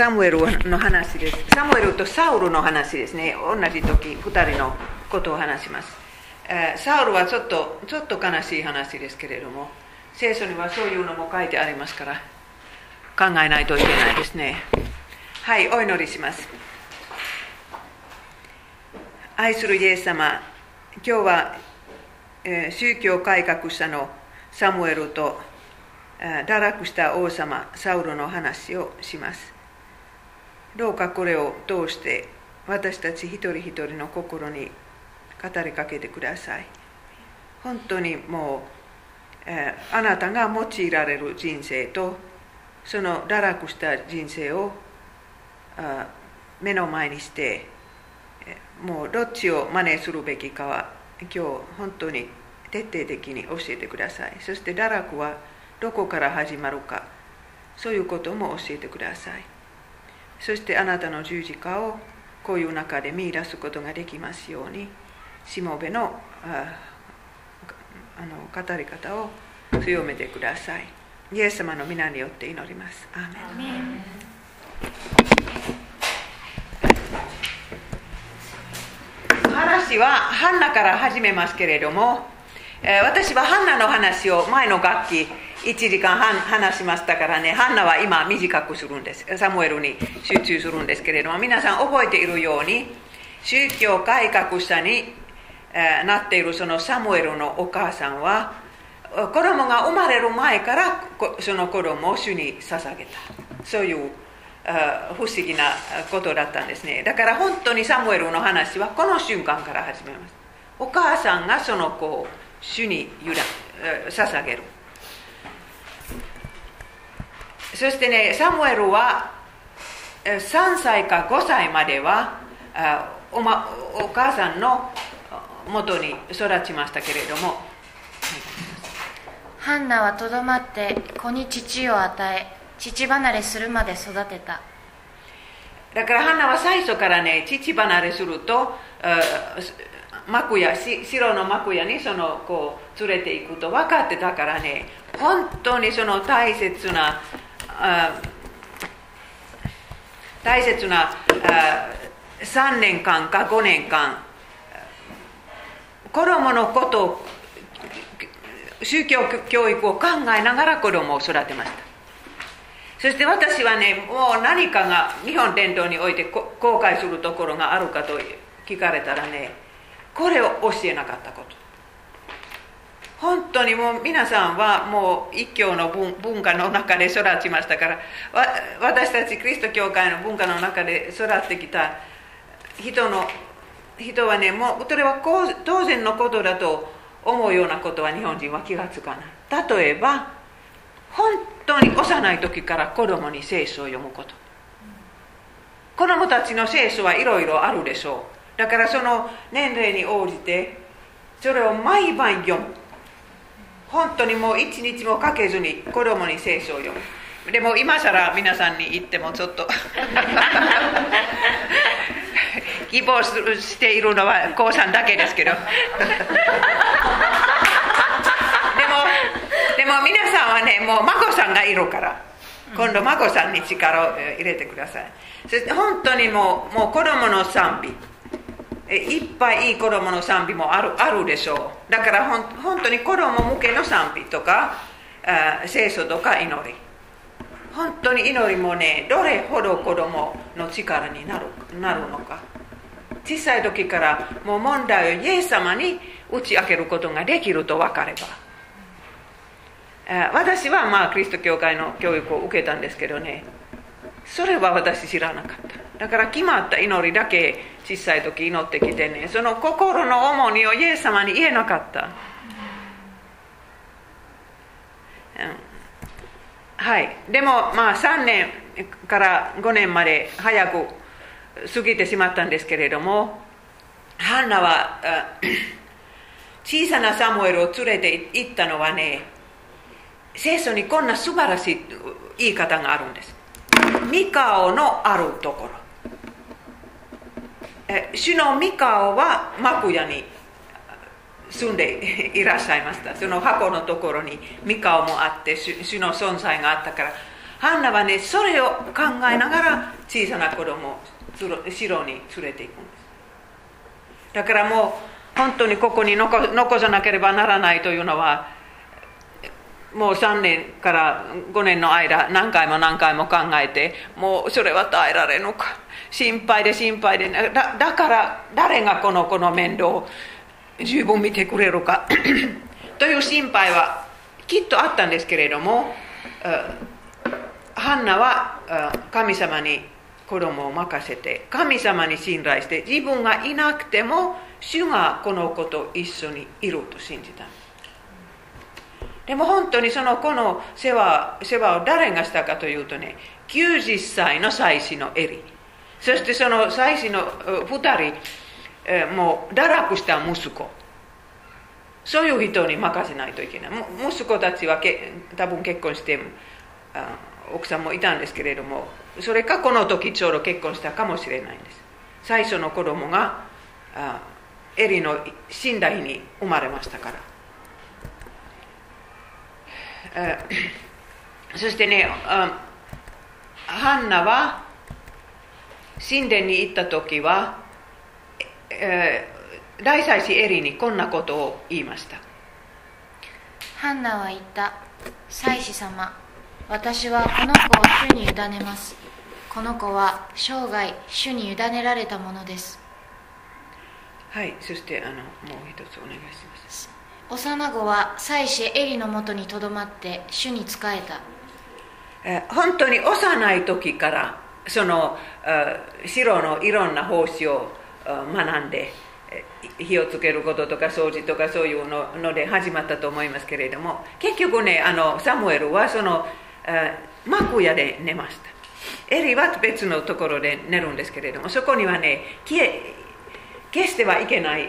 サムエルの話です。サムエルとサウルの話ですね。同じ時、二人のことを話します。サウルはちょっとちょっと悲しい話ですけれども、聖書にはそういうのも書いてありますから、考えないといけないですね。はい、お祈りします。愛するイエス様、今日は、え、宗教改革者のサムエルと堕落した王様サウルの話をします。どうかこれを通して私たち一人一人の心に語りかけてください。本当にもう、え、あなたが用いられる人生とその堕落した人生を目の前にしてもうどっちを真似するべきかは今日本当に徹底的に教えてくださいそして堕落はどこから始まるかそういうことも教えてくださいそしてあなたの十字架をこういう中で見出すことができますようにしもべのああの語り方を強めてください。イエス様の皆によって祈ります。アーメン。話はハンナから始めますけれども、えー、私はハンナの話を前の楽器1時間半話しましたからね、ハンナは今短くするんです。サムエルに集中するんですけれども、皆さん覚えているように、宗教改革者に、え、なっているそのサムエルのお母さんは、子供が生まれる前からその子供を主に捧げた。そういう不思議なことだったんですね。だから本当にサムエルの話はこの瞬間から始めます。お母さんがその子を主に捧げる。そしてね、サムエルは3歳か5歳まではお,、ま、お母さんのもとに育ちましたけれども、ハンナはとどまって子に父を与え父離れするまで育てた。だからハンナは最初からね父離れすると幕屋白の幕屋にその子を連れていくと分かってたからね本当にその大切な大切な3年間か5年間。子供のことを宗教教育を考えながら子供を育てました。そして私はねもう何かが日本伝統において後悔するところがあるかと聞かれたらねこれを教えなかったこと。本当にもう皆さんはもう一教の文化の中で育ちましたから私たちキリスト教会の文化の中で育ってきた人の人はねもうそれは当然のことだと思うようなことは日本人は気がつかない。例えば本当に幼い時から子供に聖書を読むこと。子供たちの聖書はいろいろあるでしょう。だからその年齢に応じてそれを毎晩読む。本当にもう一日もかけずに子供に聖書を読む。でも今更皆さんに言ってもちょっと。希望しているのは高さんだけですけど。でも皆さんはねもう孫さんがいるから。今度孫さんに力を入れてください。そして本当にもうもう子供の賛美。いっぱいいい子供の賛美もあるあるでしょう。だからほん本当に子供向けの賛美とかあ聖書とか祈り。本当に祈りもねどれほど子供の力になるなるのか。小さい時からもう問題をイエス様に打ち明けることができると分かれば。私はまあキリスト教会の教育を受けたんですけどね。それは私知らなかった。だから決まった祈りだけ小さい時祈ってきてねその心の重荷をイエス様に言えなかった、うん、はいでもまあ3年から5年まで早く過ぎてしまったんですけれどもハンナは 小さなサムエルを連れて行ったのはね聖書にこんな素晴らしい言い方があるんです。ミカオのあるところ。主のミカオは幕屋に住んでいらっしゃいました。その箱のところにミカオもあって主の存在があったから、ハンナはねそれを考えながら小さな子供を城に連れていくんですだからもう本当にここに残さなければならないというのはもう3年から5年の間何回も何回も考えてもうそれは耐えられるのか心配で心配で。だだから誰がこの子の面倒を十分見てくれるか。という心配はきっとあったんですけれどもハンナは神様に子供を任せて神様に信頼して自分がいなくても主がこの子と一緒にいると信じた。でも本当にその子の世話世話を誰がしたかというとね90歳の妻子のエリ。そしてその妻子の2人もう堕落した息子そういう人に任せないといけない息子たちはけ多分結婚して奥さんもいたんですけれどもそれかこの時ちょうど結婚したかもしれないんです最初の子供がエリの死んだ日に生まれましたからそしてねハンナは神殿に行った時は、えー、大祭司エリにこんなことを言いました。ハンナは言った。祭司様私はこの子を主に委ねます。この子は生涯主に委ねられたものです。はいそしてあのもう一つお願いします。幼子は妻子エリのもとにとどまって主に仕えた。え本当に幼い時からその城のいろんな奉仕を学んで火をつけることとか掃除とかそういうのので始まったと思いますけれども結局ねあのサムエルはその幕屋で寝ましたエリは別のところで寝るんですけれどもそこにはね消え消してはいけない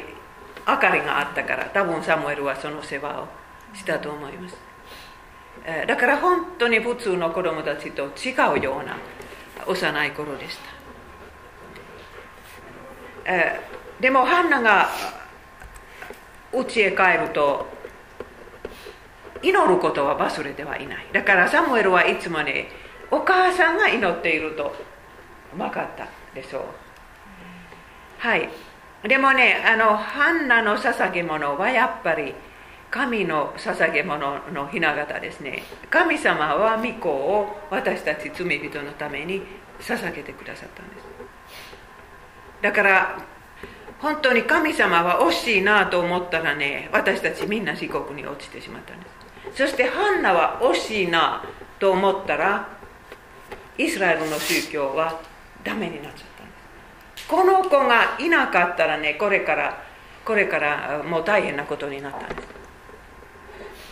明かりがあったから多分サムエルはその世話をしたと思いますだから本当に普通の子供たちと違うような幼い頃でした。でもハンナが家へ帰ると祈ることは忘れてはいない。だからサムエルはいつもねお母さんが祈っていると分かったでしょう。はい。でもねあのハンナの捧げ物はやっぱり神の捧げ物のひな形ですね。神様は御子を私たち罪人のために捧げてくださったんです。だから本当に神様は惜しいなと思ったらね私たちみんな地獄に落ちてしまったんです。そしてハンナは惜しいなと思ったらイスラエルの宗教はダメになっちゃったんです。この子がいなかったらねこれからこれからもう大変なことになったんです。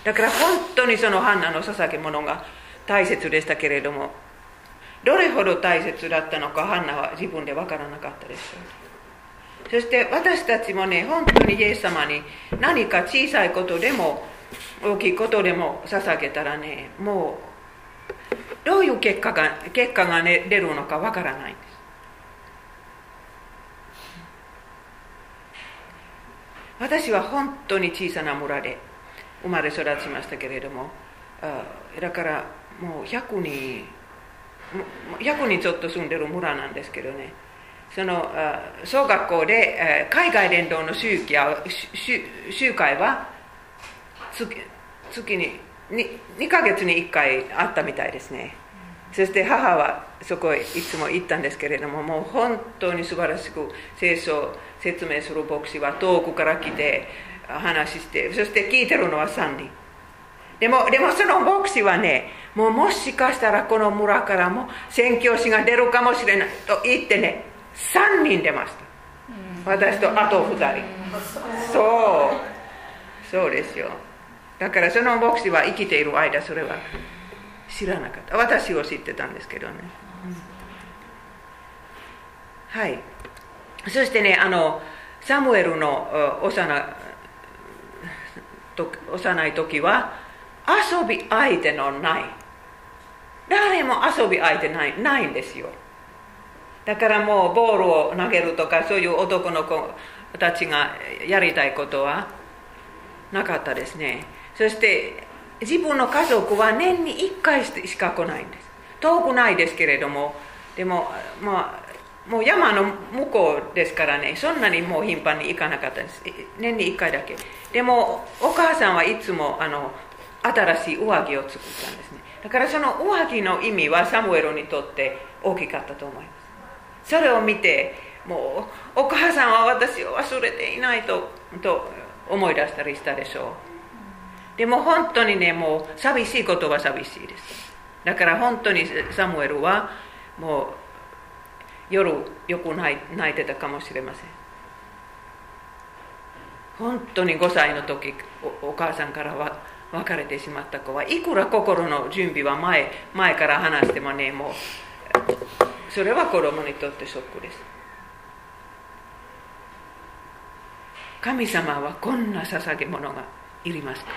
だから本当にそのハンナの捧げ物が大切でしたけれどもどれほど大切だったのかハンナは自分で分からなかったですそして私たちもね本当にイエス様に何か小さいことでも大きいことでも捧げたらねもうどういう結果が結果が、ね、出るのか分からないんです。私は本当に小さな村で生まれ育ちましたけれどもだからもう100人100人ちょっと住んでる村なんですけどね。その小学校で海外伝道の集会は月月に 2, 2ヶ月に1回あったみたいですね。そして母はそこへいつも行ったんですけれどももう本当に素晴らしく聖書説明する牧師は遠くから来て話してそして聞いてるのは3人。でもでもその牧師はねもうもしかしたらこの村からも宣教師が出るかもしれないと言ってね3人出ました。私とあと2人。そう。そうですよ。だからその牧師は生きている間それは知らなかった。私を知ってたんですけどね、はい。そしてねあのサムエルの幼幼い時は遊び相手のない。誰も遊び相手ないないんですよ。だからもうボールを投げるとかそういう男の子たちがやりたいことはなかったですね。そして自分の家族は年に1回しか来ないんです。遠くないですけれども。でもまあもう山の向こうですからねそんなにもう頻繁に行かなかったです年に1回だけでもお母さんはいつもあの新しい上着を作ったんですねだからその上着の意味はサムエルにとって大きかったと思いますそれを見てもうお母さんは私を忘れていないとと思い出したりしたでしょうでも本当にねもう寂しいことは寂しいですだから本当にサムエルはもう夜よく泣いてたかもしれません。本当に5歳の時お母さんからは別れてしまった子はいくら心の準備は前前から話してもねもうそれは子供にとってショックです。神様はこんな捧げ物がいりますか？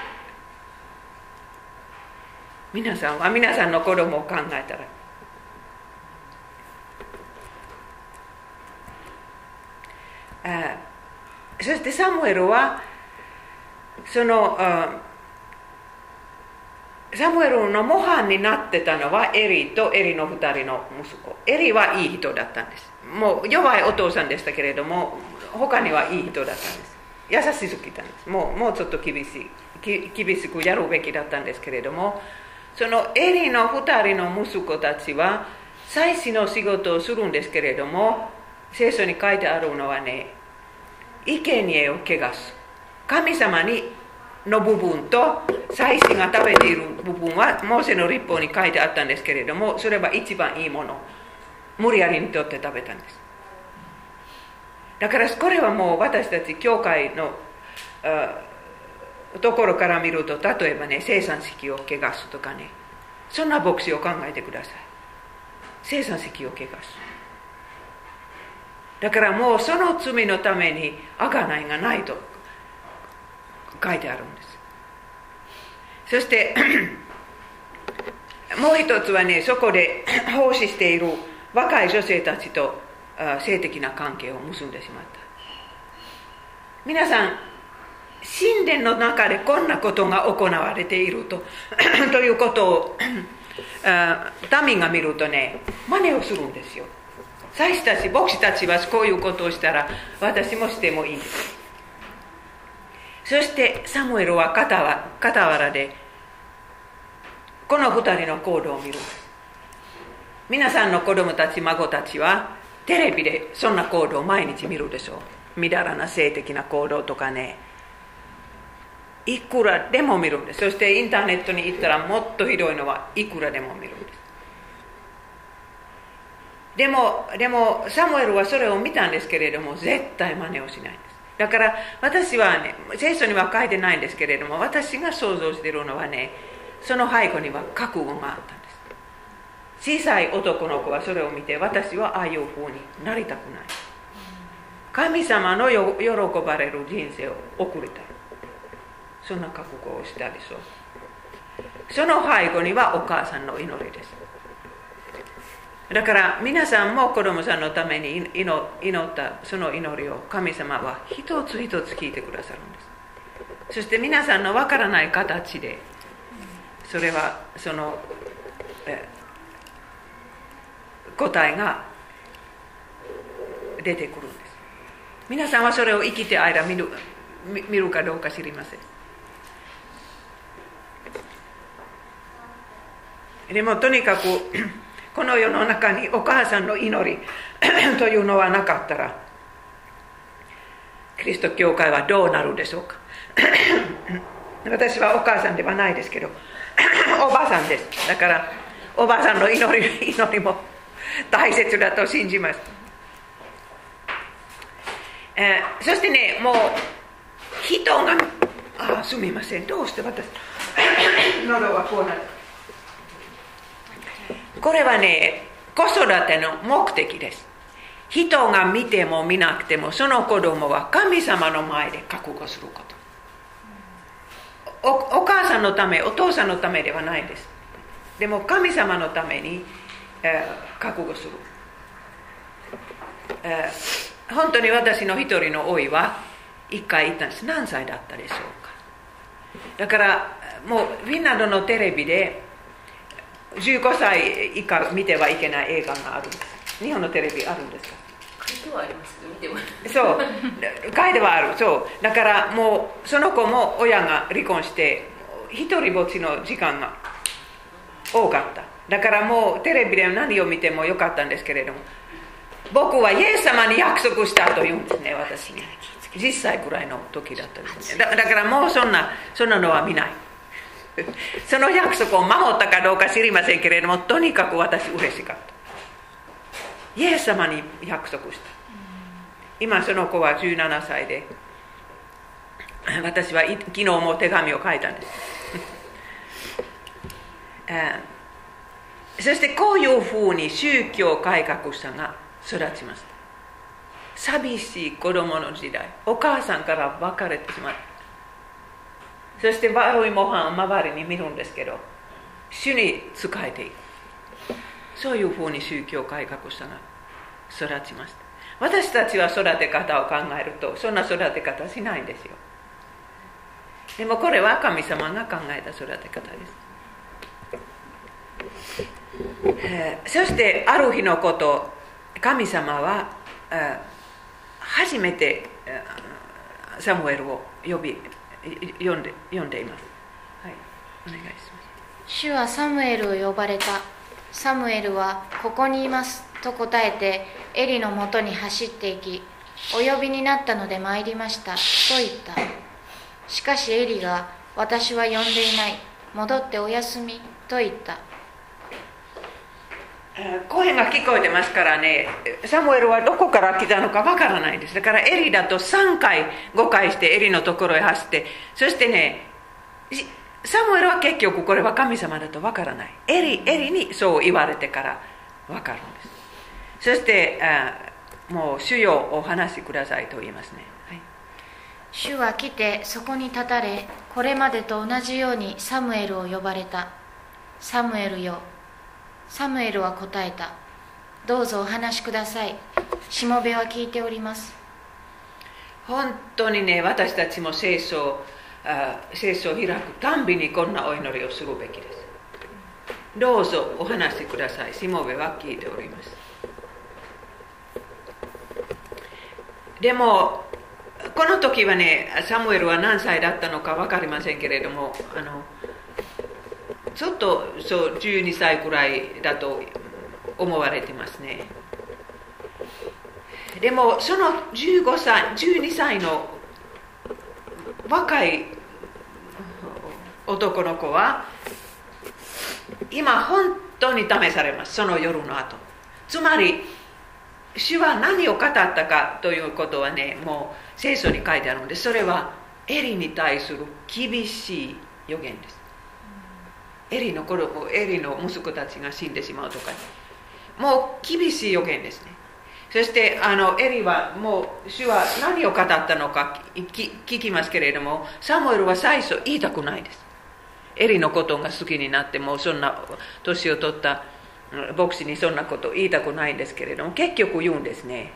皆さんは皆さんの子供を考えたらそしてサムエルはそのサムエルの模範になってたのはエリとエリの2人の息子エリはいい人だったんですもう弱いお父さんでしたけれども他にはいい人だったんです優しすぎたんですもうもうちょっと厳しい厳しくやるべきだったんですけれどもそのエリの2人の息子たちは祭祀の仕事をするんですけれども聖書に書いてあるのはね生贄を汚す。神様にの部分と祭司が食べている部分はモーセの立法に書いてあったんですけれどもそれは一番いいもの。無理やりにとって食べたんです。だからこれはもう私たち教会のところから見ると例えばね生産式を汚すとかね。そんな牧師を考えてください。生産式を汚す。だからもうその罪のために贖いがないと書いてあるんです。そして もう一つはねそこで 奉仕している若い女性たちと性的な関係を結んでしまった。皆さん神殿の中でこんなことが行われていると ということを民が見るとね真似をするんですよ。祭司たち牧師たちはこういうことをしたら私もしてもいいそしてサムエルは傍らでこの2人の行動を見る。皆さんの子供たち孫たちはテレビでそんな行動を毎日見るでしょう。みだらな性的な行動とかね。いくらでも見るんです。そしてインターネットに行ったらもっとひどいのはいくらでも見るんです。でもでもサムエルはそれを見たんですけれども絶対真似をしないんです。だから私はね聖書には書いてないんですけれども私が想像しているのはねその背後には覚悟があったんです。小さい男の子はそれを見て私はああいう風になりたくない。神様の喜ばれる人生を送りたい。そんな覚悟をしたでしょう。その背後にはお母さんの祈りです。だから皆さんも子供さんのために祈ったその祈りを神様は一つ一つ聞いてくださるんです。そして皆さんのわからない形でそれはその答えが出てくるんです。皆さんはそれを生きて間見る見るかどうか知りません。でもとにかくこの世の中にお母さんの祈り というのはなかったらキリスト教会はどうなるでしょうか？私はお母さんではないですけど おばあさんです。だからおばあさんの祈り 祈りも大切だと信じます、えー、そしてねもう人があすみません。どうして私喉がこうなる。これはね子育ての目的です。人が見ても見なくてもその子供は神様の前で覚悟すること。お母さんのためお父さんのためではないです。でも神様のために、えー、覚悟する、えー、本当に私の一人の老いは一回言ったんです。何歳だったでしょうか。だからもうフィンランドのテレビで15歳以下見てはいけない映画があるんです。日本のテレビあるんですか？書いてはありますけど見ても。そう書いてはあるそうだからもうその子も親が離婚して一人ぼっちの時間が多かった。だからもうテレビで何を見てもよかったんですけれども僕はイエス様に約束したと言うんですね私に10歳くらいの時だったんで。すねだだからもうそんなそんなのは見ない その約束を守ったかどうか知りませんけれどもとにかく私嬉しかった。イエス様に約束した。今その子は17歳で私は昨日も手紙を書いたんです。そしてこういうふうに宗教改革者が育ちました。寂しい子供の時代お母さんから別れてしまった。そして悪い模範を周りに見るんですけど主に仕えていく。そういうふうに宗教改革者が育ちました。私たちは育て方を考えるとそんな育て方しないんですよ。でもこれは神様が考えた育て方です。そしてある日のこと神様は、初めて、サムエルを呼び読んで読んでいます。はい。お願いします。主はサムエルを呼ばれた。サムエルはここにいます。と答えてエリのもとに走っていきお呼びになったので参りました。と言った。しかしエリが私は呼んでいない。戻ってお休み。と言った。声が聞こえてますからねサムエルはどこから来たのかわからないんです。だからエリだと3回5回してエリのところへ走ってそしてねサムエルは結局これは神様だとわからない。エリエリにそう言われてからわかるんです。そしてあもう主よお話しくださいと言いますね、はい。主は来てそこに立たれこれまでと同じようにサムエルを呼ばれた。サムエルよサムエルは答えた。どうぞお話しください。しもべは聞いております。本当にね私たちも聖書あ聖書を開くたんびにこんなお祈りをするべきです。どうぞお話しください。しもべは聞いております。でもこの時はねサムエルは何歳だったのか分かりませんけれどもあのちょっとそう12歳くらいだと思われてますね。でもその15歳12歳の若い男の子は今本当に試されますその夜の後。つまり主は何を語ったかということはねもう聖書に書いてあるんでそれはエリに対する厳しい予言です。エリの子エリの息子たちが死んでしまうとかもう厳しい予言ですね。そしてあのエリはもう主は何を語ったのか聞きますけれどもサムエルは最初言いたくないです。エリのことが好きになってもそんな年を取った牧師にそんなこと言いたくないんですけれども結局言うんですね。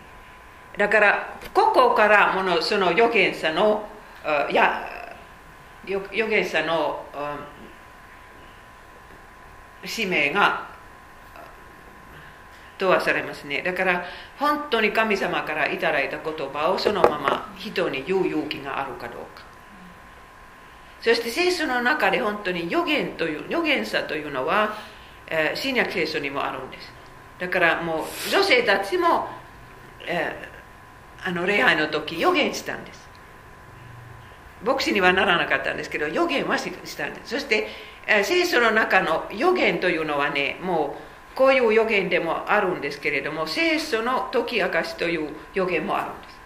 だからここからものその預言者のや預言者のあ使命が問わされますね。だから本当に神様からいただいた言葉をそのまま人に言う勇気があるかどうか。そして聖書の中で本当に予言という預言者というのは、えー新約聖書にもあるんです。だからもう女性たちも、えあの礼拝の時予言したんです。牧師にはならなかったんですけど予言はしたんです。そして、聖書の中の予言というのはねもうこういう予言でもあるんですけれども聖書の解き明かしという予言もあるんです。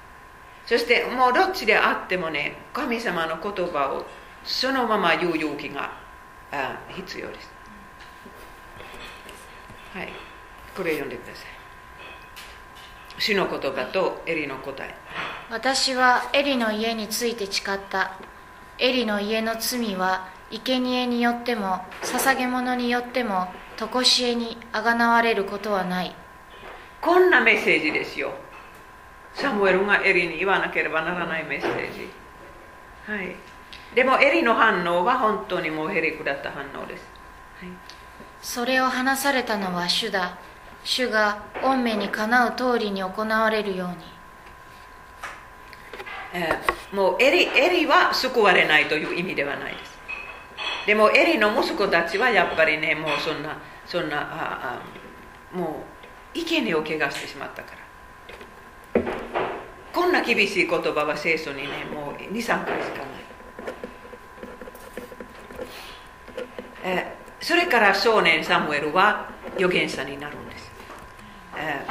そしてもうどっちであってもね神様の言葉をそのまま言う勇気が必要です。はい。これ読んでください。主の言葉とエリの答え。私はエリの家について誓った。エリの家の罪は生贄によっても捧げ物によっても常しえにあがなわれることはない。こんなメッセージですよ。サムエルがエリに言わなければならないメッセージ。はい。でもエリの反応は本当にもうへりくだった反応です、はい。それを話されたのは主だ。主が御目にかなう通りに行われるように。えーもうエリエリは救われないという意味ではないですでもエリの息子たちはやっぱりねもうそんなそんなああもう生贄を怪我してしまったから。こんな厳しい言葉は聖書にねもう23回しかない、えそれから少年サムエルは預言者になるんです、え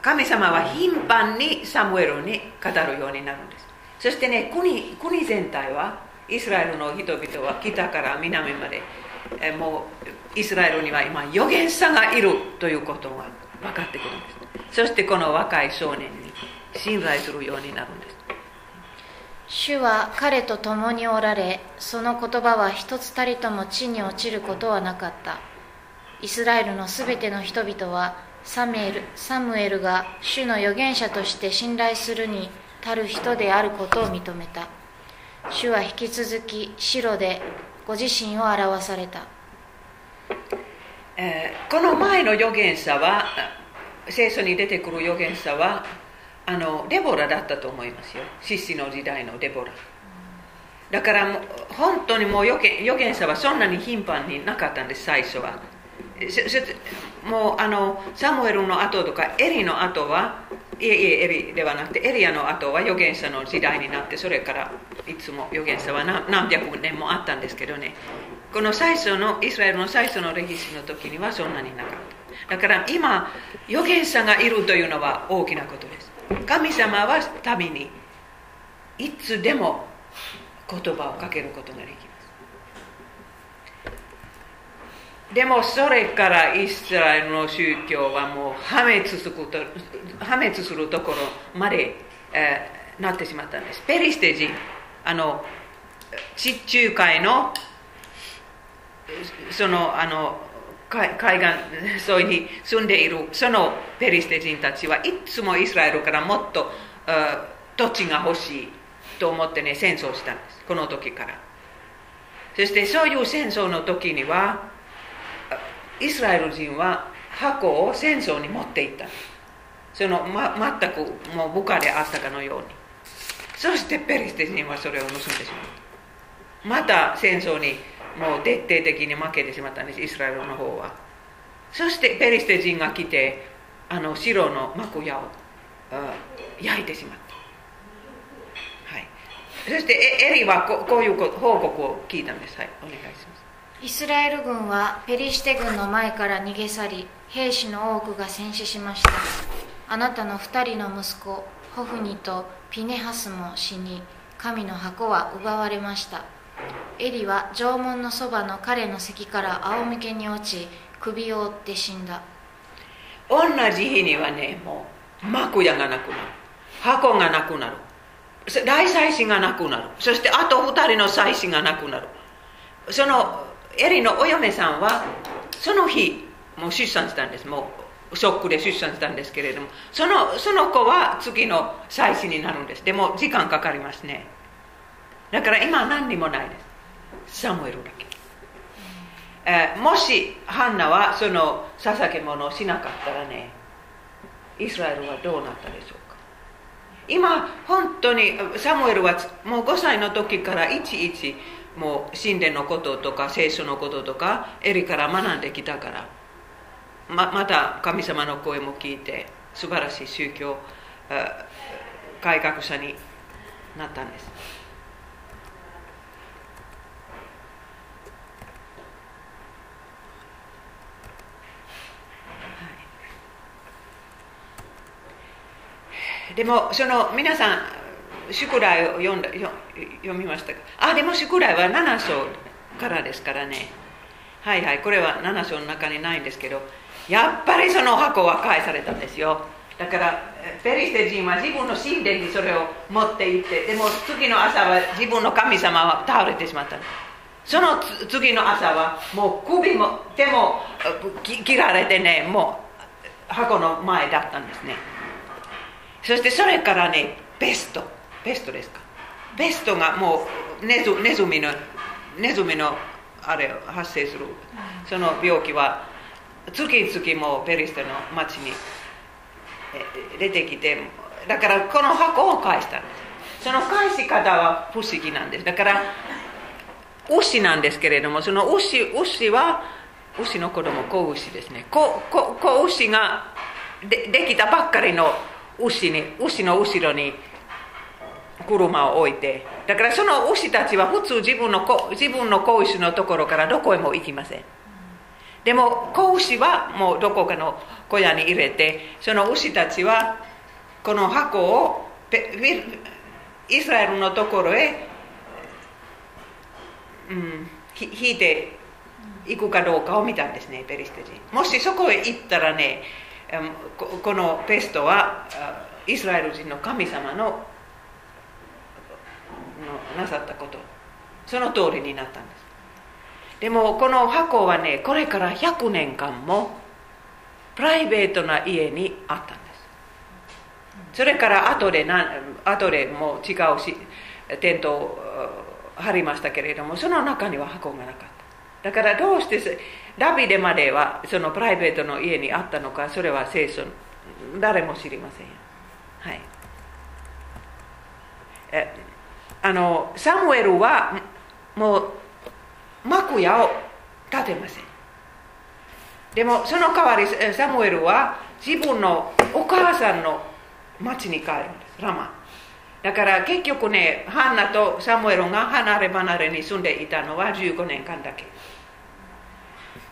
神様は頻繁にサムエルに語るようになるんです。そしてね国国全体はイスラエルの人々は北から南まで、もうイスラエルには今預言者がいるということが分かってくるんですそしてこの若い少年に信頼するようになるんです主は彼と共におられその言葉は一つたりとも地に落ちることはなかったイスラエルのすべての人々はサムエルサムエルが主の預言者として信頼するに足る人であることを認めた主は引き続き白でご自身を表された。えーこの前の預言者は聖書に出てくる預言者はあのデボラだったと思いますよ。獅子の時代のデボラ。だから本当にもう預言預言者はそんなに頻繁になかったんです最初は。もうあのサムエルの後とかエリの後はいえいえエリではなくてエリアの後は預言者の時代になってそれからいつも預言者は何百年もあったんですけどね。この最初のイスラエルの最初の歴史の時にはそんなになかった。だから今預言者がいるというのは大きなことです。神様は民にいつでも言葉をかけることができますでもそれからイスラエルの宗教はもう破滅すると破滅するところまで、えーなってしまったんです。ペリシテ人あの地中海のそのあの海海岸沿いに住んでいるそのペリシテ人たちはいつもイスラエルからもっとあ土地が欲しいと思ってね戦争したんです。この時から。そしてそういう戦争の時にはイスラエル人は箱を戦争に持っていった。その、ま、全くもう部下であったかのように。そしてペリシテ人はそれを盗んでしまうまた戦争にもう徹底的に負けてしまったんですイスラエルの方は。そしてペリシテ人が来てあの白の幕屋を焼いてしまった。はい。そしてエリはこういう報告を聞いたんです。はいお願いします。イスラエル軍はペリシテ軍の前から逃げ去り兵士の多くが戦死しました。あなたの二人の息子ホフニとピネハスも死に神の箱は奪われました。エリは城門のそばの彼の席から仰向けに落ち首を折って死んだ。同じ日にはねもう幕屋がなくなる。箱がなくなる。大祭司がなくなる。そしてあと二人の祭司がなくなる。そのエリのお嫁さんはその日もう出産したんです。もうショックで出産したんですけれどもそのその子は次の祭司になるんです。でも時間かかりますね。だから今何にもないです。サムエルだけ。えーもしハンナはその捧げ物をしなかったらねイスラエルはどうなったでしょうか。今本当にサムエルはもう5歳の時からいちいちもう神殿のこととか聖書のこととかエリから学んできたから。ままた神様の声も聞いて素晴らしい宗教改革者になったんです。でもその皆さん宿題を読んだよ読みましたあでも宿題は7章からですからね。はいはいこれは7章の中にないんですけどやっぱりその箱は返されたんですよ。だからペリシテ人は自分の神殿にそれを持って行ってでも次の朝は自分の神様は倒れてしまった。その次の朝はもう首も手も切られてねもう箱の前だったんですね。そしてそれからねベスト。ベストですかベストがもうネズネズミのネズミのあれ発生するその病気は月々もペリステの町に出てきてだからこの箱を返したんですその返し方は不思議なんですだから牛なんですけれどもその牛牛は牛の子供子牛ですね子子子牛がでできたばっかりの牛に牛の後ろに車を置いてだからその牛たちは普通自分の子自分の子牛のところからどこへも行きません。でも子牛はもうどこかの小屋に入れてその牛たちはこの箱をイスラエルのところへ、うん、引いていくかどうかを見たんですねペリシテ人。もしそこへ行ったらねこのペストはイスラエル人の神様のなさったこと。その通りになったんです。でもこの箱はねこれから100年間もプライベートな家にあったんです。それから後でな後でもう違うしテントを張りましたけれどもその中には箱がなかった。だからどうしてダビデまではそのプライベートの家にあったのかそれは聖書誰も知りませんはい。えあのサムエルはもう幕屋を建てません。でもその代わりサムエルは自分のお母さんの町に帰るんです。ラマ。だから結局ねハンナとサムエルが離れ離れに住んでいたのは15年間だけ。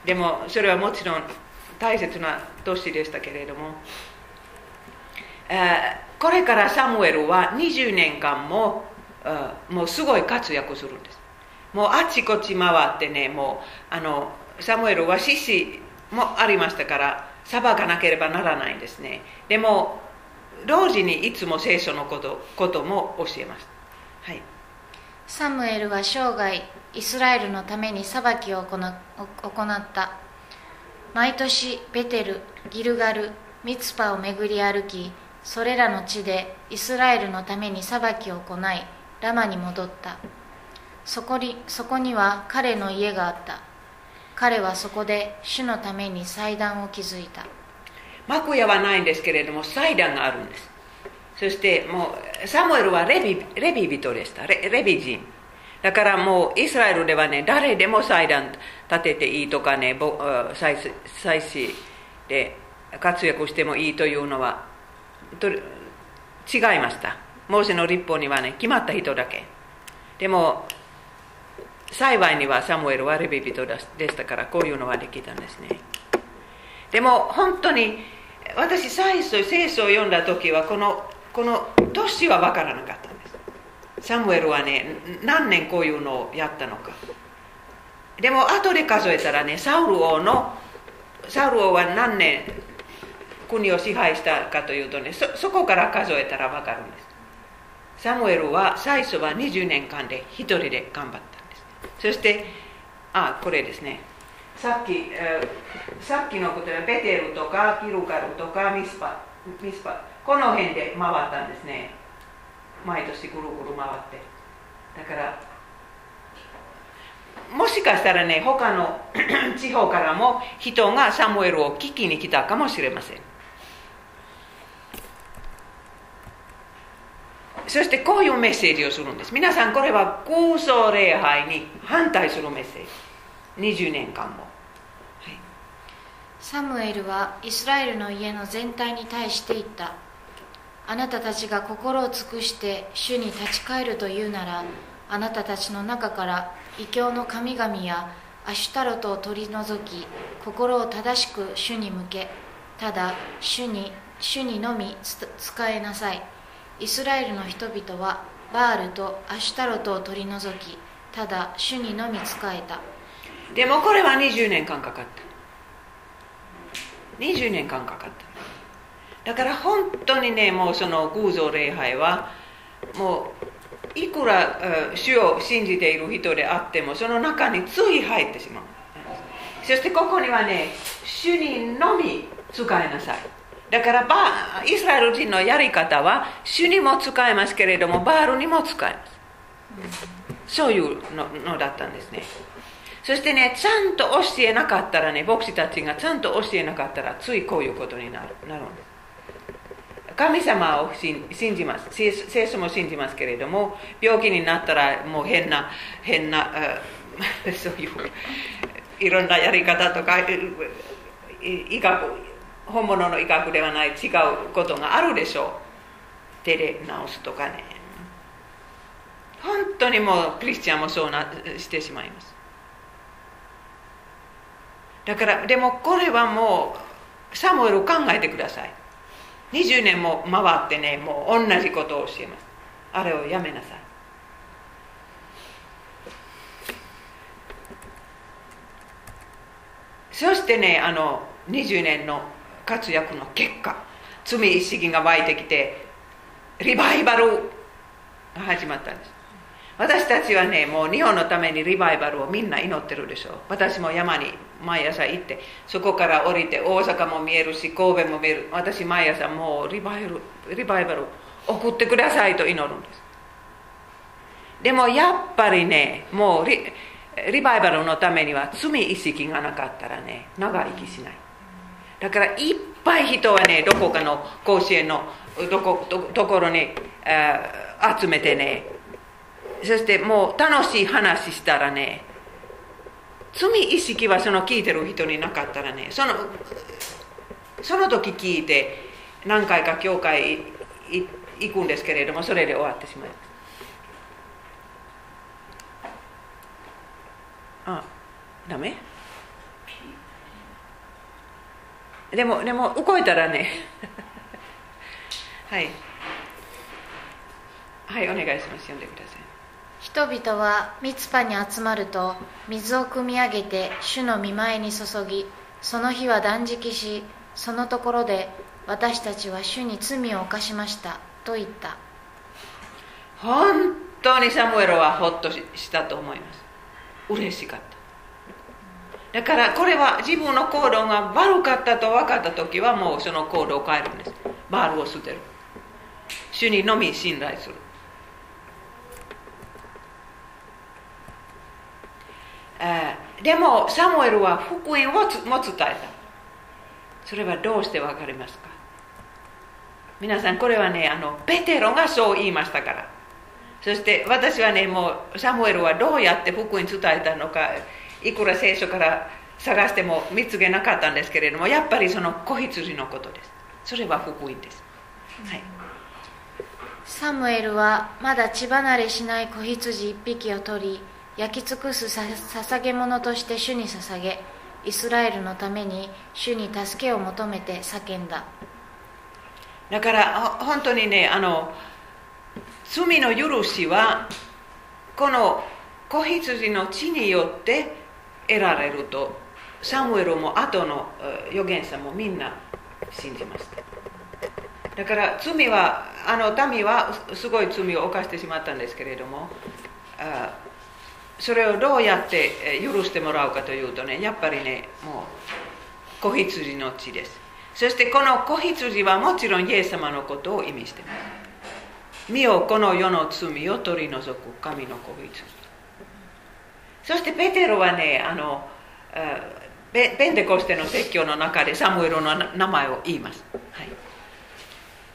でもそれはもちろん大切な年でしたけれども、これからサムエルは20年間ももうすごい活躍するんです。もうあちこち回ってねもうあのサムエルは獅子もありましたから裁かなければならないんですね。でも同時にいつも聖書のことことも教えます、はい、サムエルは生涯イスラエルのために裁きを行った。毎年ベテルギルガルミツパを巡り歩きそれらの地でイスラエルのために裁きを行いラマに戻った。そこにそこには彼の家があった。彼はそこで主のために祭壇を築いた。幕屋はないんですけれども祭壇があるんです。そしてもうサムエルはレビレビ人でした。レレビ人。だからもうイスラエルではね誰でも祭壇建てていいとかね祭祀で活躍してもいいというのは違いました。モーセの立法にはね決まった人だけでも幸いにはサムエルはレビ人でしたからこういうのはできたんですねでも本当に私最初聖書を読んだ時はこのこの年は分からなかったんですサムエルはね何年こういうのをやったのかでも後で数えたらねサウル王のサウル王は何年国を支配したかというとねそそこから数えたら分かるんですサムエルは最初は20年間で一人で頑張ったんです。そしてあこれですね。さっき、えー、さっきのことはベテルとかキルカルとかミスパミスパこの辺で回ったんですね。毎年ぐるぐる回って。だからもしかしたらね他の 地方からも人がサムエルを聞きに来たかもしれません。そしてこういうメッセージをするんです。皆さんこれは空想礼拝に反対するメッセージ。20年間も、はい、サムエルはイスラエルの家の全体に対して言った。あなたたちが心を尽くして主に立ち返るというならあなたたちの中から異教の神々やアシュタロトを取り除き心を正しく主に向けただ主に主にのみ使えなさい。イスラエルの人々はバールとアシュタロトを取り除きただ主にのみ仕えた。でもこれは20年間かかった。20年間かかった。だから本当にねもうその偶像礼拝はもういくら主を信じている人であってもその中につい入ってしまう。そしてここにはね主にのみ使いなさい。だからバイスラエル人のやり方は主にも使えますけれどもバールにも使えます。そういうののだったんですね。そしてねちゃんと教えなかったらね牧師たちがちゃんと教えなかったらついこういうことになるなるんです。神様を信じます。聖書も信じますけれども病気になったらもう変な変な そういういろんなやり方とか医学本物の医学ではない違うことがあるでしょう。手で治すとかね。本当にもうクリスチャンもそうなしてしまいます。だからでもこれはもうサムエル考えてください。20年も回ってねもう同じことを教えます。あれをやめなさい。そしてねあの20年の活躍の結果罪意識が湧いてきてリバイバルが始まったんです。私たちはねもう日本のためにリバイバルをみんな祈ってるでしょ私も山に毎朝行ってそこから降りて大阪も見えるし神戸も見える。私毎朝もうリバイバルリバイバル送ってくださいと祈るんです。でもやっぱりねもうリリバイバルのためには罪意識がなかったらね長生きしない。だからいっぱい人はねどこかの甲子園のどこところに集めてね。そしてもう楽しい話したらね罪意識はその聞いてる人になかったらねそのその時聞いて何回か教会行くんですけれどもそれで終わってしまいますあダメ？でもでも動いたらね。はい。はいお願いします。読んでください。人々はミツパに集まると水を汲み上げて主の見舞いに注ぎその日は断食しそのところで私たちは主に罪を犯しましたと言った。本当にサムエルはほっとしたと思います。嬉しかっただからこれは自分の行動が悪かったと分かった時はもうその行動を変えるんです。バールを捨てる。主にのみ信頼する。でもサムエルは福音をも伝えたそれはどうして分かりますか？皆さんこれはねあのペテロがそう言いましたから。そして私はねもうサムエルはどうやって福音伝えたのかいくら聖書から探しても見つけなかったんですけれどもやっぱりその子羊のことです。それは福音です、はい、サムエルはまだ血離れしない子羊一匹を取り焼き尽くす捧げ物として主に捧げイスラエルのために主に助けを求めて叫んだ。だから本当にねあの罪の許しはこの子羊の血によって得られるとサムエルも後の預言者もみんな信じました。だから罪はあの民はすごい罪を犯してしまったんですけれどもそれをどうやって許してもらうかというとねやっぱりねもう子羊の血です。そしてこの子羊はもちろんイエス様のことを意味してます。身をこの世の罪を取り除く神の子羊。そしてペテロはねあのペンテコステの説教の中でサムエルの名前を言います、はい、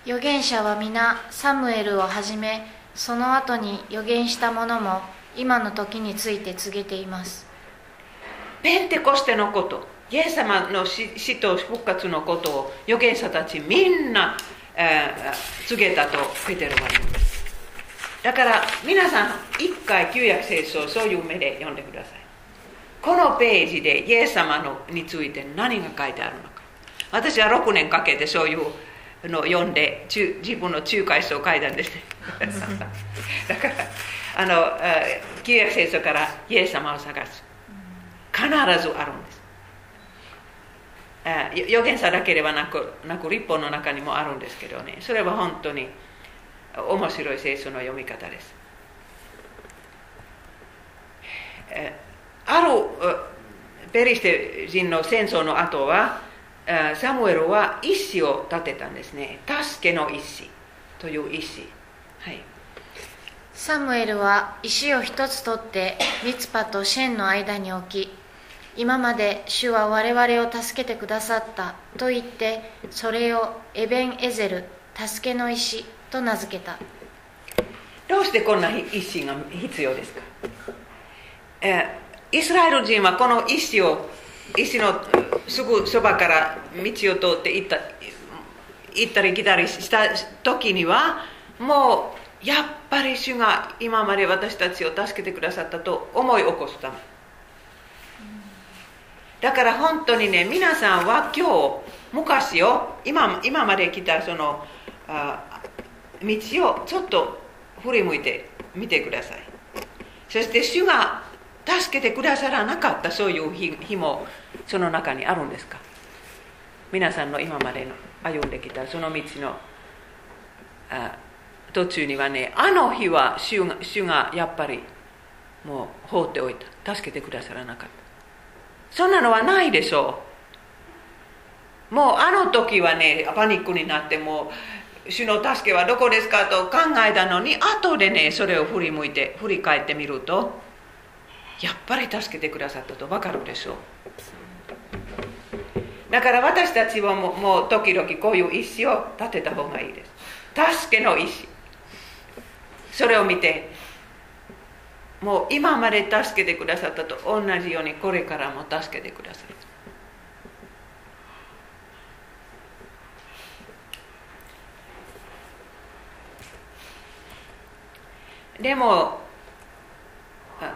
預言者は皆サムエルをはじめその後に預言した者も今の時について告げています。ペンテコステのことイエス様の死と復活のことを預言者たちみんな、えー、告げたとペテロは言いますだから皆さん一回旧約聖書をそういう目で読んでください。このページでイエス様のについて何が書いてあるのか。私は6年かけてそういうのを読んで自分の仲介書を書いたんです。ね だからあの旧約聖書からイエス様を探す。必ずあるんです。預言者だけではなくなく立法の中にもあるんですけどね。それは本当に面白い聖書の読み方です。あるペリシテ人の戦争の後はサムエルは一子を建てたんですね。助けの一子という一子。はい。サムエルは石を一つ取ってミツパとシェンの間に置き今まで主は我々を助けてくださったと言ってそれをエベンエゼル助けの石と名付けた。どうしてこんな石が必要ですか、えーイスラエル人はこの石を石のすぐそばから道を通って行った行ったり来たりした時にはもうやっぱり主が今まで私たちを助けてくださったと思い起こすため。だから本当にね皆さんは今日昔を今今まで来たそのあ道をちょっと振り向いてみてください。そして主が助けてくださらなかったそういう日もその中にあるんですか？皆さんの今までの歩んできたその道のあ途中にはねあの日は主が主がやっぱりもう放っておいた。助けてくださらなかった。そんなのはないでしょう。もうあの時はねパニックになってもう主の助けはどこですかと考えたのに後でねそれを振り向いて振り返ってみるとやっぱり助けてくださったと分かるでしょう。だから私たちはもうもう時々こういう石を立てた方がいいです。助けの石。それを見てもう今まで助けてくださったと同じようにこれからも助けてくださいでも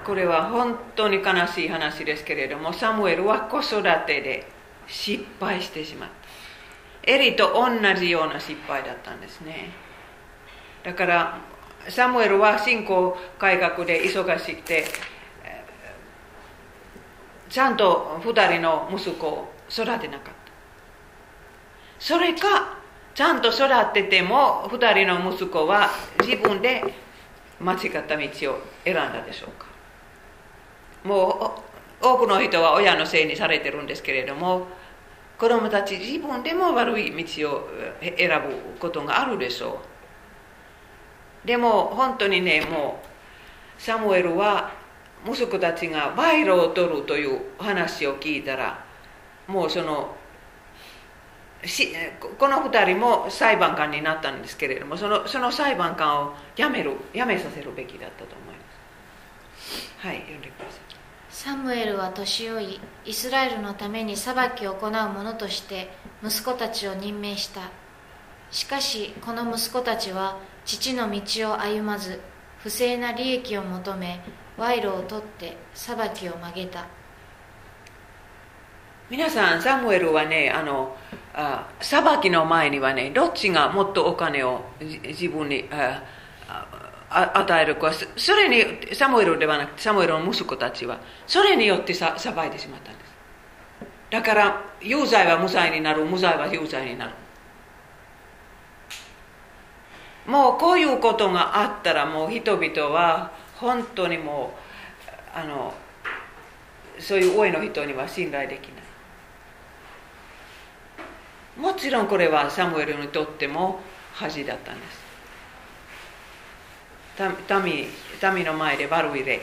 これは本当に悲しい話ですけれどもサムエルは子育てで失敗してしまった。エリと同じような失敗だったんですね。だからサムエルは信仰改革で忙しくてちゃんと2人の息子を育てなかった。それかちゃんと育てても2人の息子は自分で間違った道を選んだでしょうか。もう多くの人は親のせいにされてるんですけれども子供たち自分でも悪い道を選ぶことがあるでしょう。でも本当にねもうサムエルは息子たちが賄賂を取るという話を聞いたらもうそのこの2人も裁判官になったんですけれどもそのその裁判官を辞める辞めさせるべきだったと思います。はい読んでくださいサムエルは年老いイスラエルのために裁きを行う者として息子たちを任命した。しかしこの息子たちは父の道を歩まず不正な利益を求め賄賂を取って裁きを曲げた。皆さんサムエルはねあのあ裁きの前にはねどっちがもっとお金を自分に与えるか。それにサムエルではなくてサムエルの息子たちはそれによってさ裁いてしまったんです。だから有罪は無罪になる無罪は有罪になる。もうこういうことがあったらもう人々は本当にもうあのそういう上の人には信頼できない。もちろんこれはサムエルにとっても恥だったんです。民民の前で悪い例。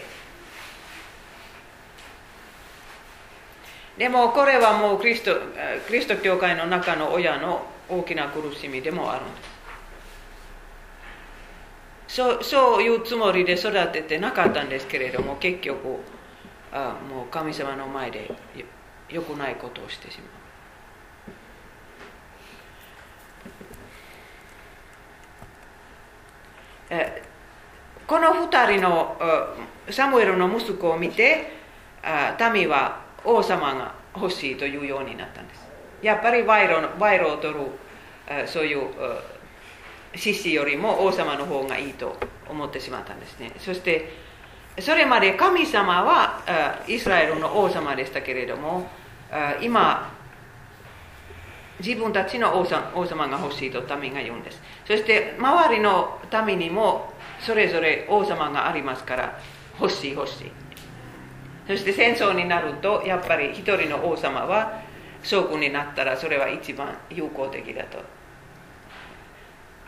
でもこれはもうクリストクリスト教会の中の親の大きな苦しみでもあるんです。そうそういうつもりで育ててなかったんですけれども結局あもう神様の前でよくないことをしてしまう。この2人のサムエルの息子を見て民は王様が欲しいというようになったんです。やっぱり賄賂賄賂を取るそういう獅子よりも王様の方がいいと思ってしまったんですね。そしてそれまで神様はイスラエルの王様でしたけれども今自分たちの王様が欲しいと民が言うんです。そして周りの民にもそれぞれ王様がありますから欲しい欲しい。そして戦争になるとやっぱり一人の王様は将軍になったらそれは一番有効的だと。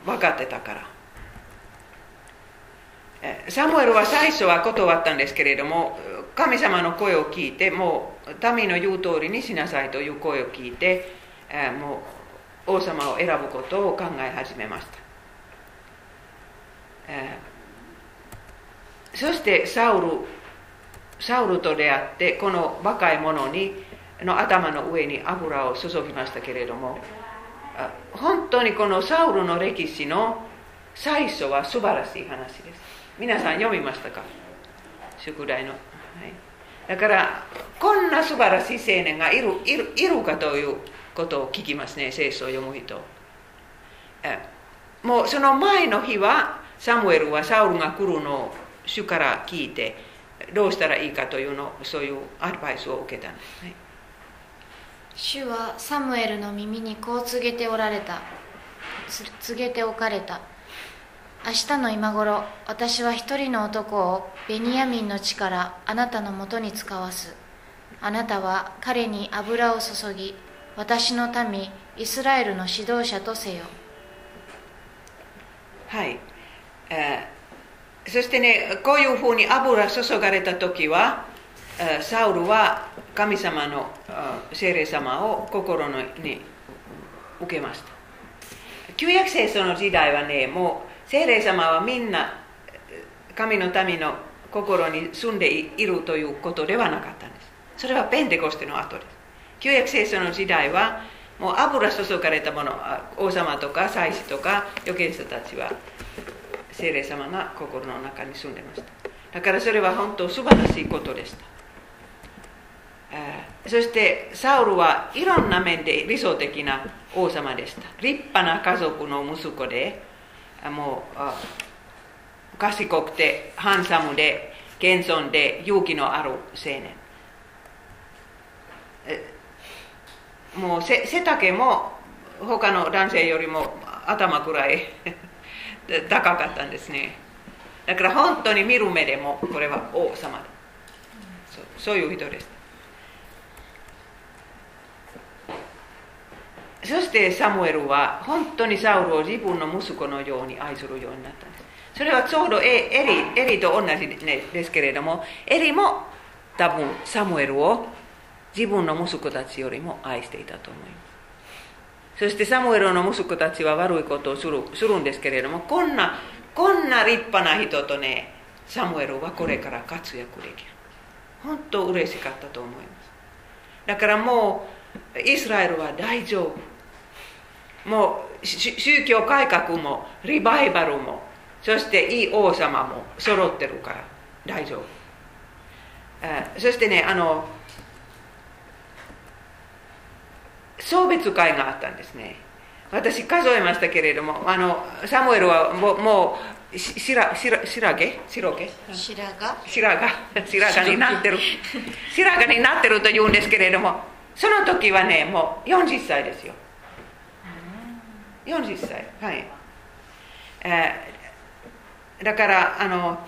分かってたから。サムエルは最初は断ったんですけれども神様の声を聞いてもう民の言う通りにしなさいという声を聞いてもう王様を選ぶことを考え始めました。そしてサウルサウルと出会ってこの若い者にの頭の上に油を注ぎましたけれども本当にこのサウルの歴史の最初は素晴らしい話です。皆さん読みましたか？宿題の、はい、だからこんな素晴らしい青年がいるいるいるかということを聞きますね聖書を読む人。もうその前の日はサムエルはサウルが来るのを主から聞いてどうしたらいいかというのそういうアドバイスを受けたんですね。主はサムエルの耳にこう告げておられた。告げておかれた。明日の今頃私は一人の男をベニヤミンの地からあなたのもとに使わす。あなたは彼に油を注ぎ私の民イスラエルの指導者とせよ。はい、えー、そしてねこういうふうに油注がれた時は、サウルは神様の聖霊様を心に受けました。旧約聖書の時代はねもう聖霊様はみんな神の民の心に住んでいるということではなかったんです。それはペンテコステの後です。旧約聖書の時代はもう油注がれたもの王様とか祭司とか預言者たちは聖霊様が心の中に住んでました。だからそれは本当素晴らしいことでした。そしてサウルはいろんな面で理想的な王様でした。立派な家族の息子でもう賢くてハンサムで謙遜で勇気のある青年。もう背丈も他の男性よりも頭くらい 高かったんですね。だから本当に見る目でもこれは王様だ。そういう人です。そしてサムエルは本当にサウルを自分の息子のように愛するようになったんです。それはちょうどエリエリと同じですけれどもエリも多分サムエルを自分の息子たちよりも愛していたと思います。そしてサムエルの息子たちは悪いことをするするんですけれどもこんなこんな立派な人とねサムエルはこれから活躍できる。本当嬉しかったと思います。だからもうイスラエルは大丈夫。もう宗教改革もリバイバルもそしていい王様も揃ってるから大丈夫。そしてねあの送別会があったんですね。私数えましたけれどもあのサムエルはもうもう白白白毛？白毛？白髪？白髪？白髪になってる。白髪になってると言うんですけれどもその時はねもう40歳ですよ。40歳。はい、えー、だからあの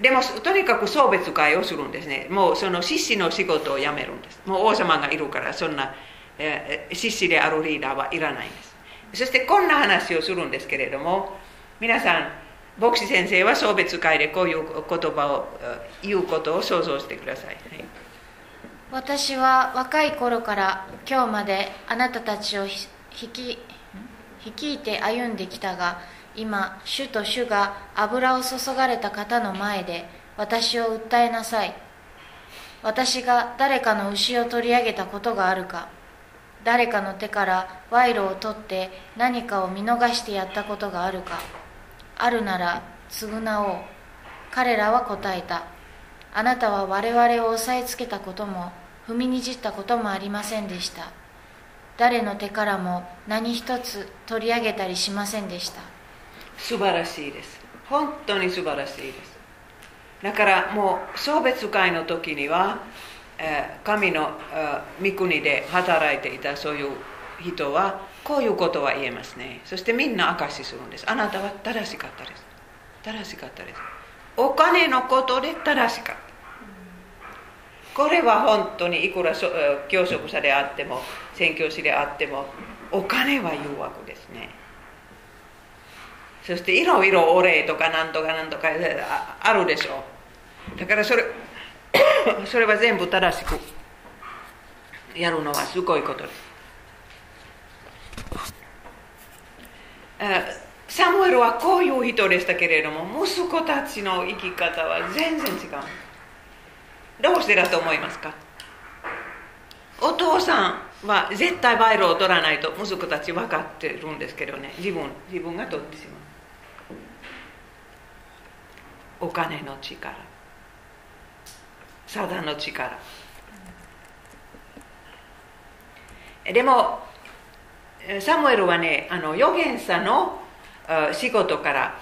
でもとにかく送別会をするんですね。もうその獅子の仕事を辞めるんです。もう王様がいるからそんな、えー、獅子であるリーダーはいらないんです。そしてこんな話をするんですけれども皆さん牧師先生は送別会でこういう言葉を言うことを想像してください、はい、私は若い頃から今日まであなたたちを率いて歩んできたが今主と主が油を注がれた方の前で私を訴えなさい。私が誰かの牛を取り上げたことがあるか。誰かの手から賄賂を取って何かを見逃してやったことがあるか。あるなら償おう。彼らは答えた。あなたは我々を押さえつけたことも踏みにじったこともありませんでした。誰の手からも何一つ取り上げたりしませんでした。素晴らしいです。本当に素晴らしいです。だからもう送別会の時には、神の御国で働いていたそういう人はこういうことは言えますね。そしてみんな証しするんです。あなたは正しかったです。正しかったです。お金のことで正しかった。これは本当にいくら教職者であっても宣教師であってもお金は誘惑ですね。そしていろいろお礼とかなんとかなんとかあるでしょう。だからそれそれは全部正しく。やるのはすごいことです。サムエルはこういう人でしたけれども息子たちの生き方は全然違う。どうしてだと思いますか？お父さんは絶対賄賂を取らないと息子たち分かってるんですけどね。自分自分が取ってしまう。お金の力。サダの力。でもサムエルはねあの預言者の仕事から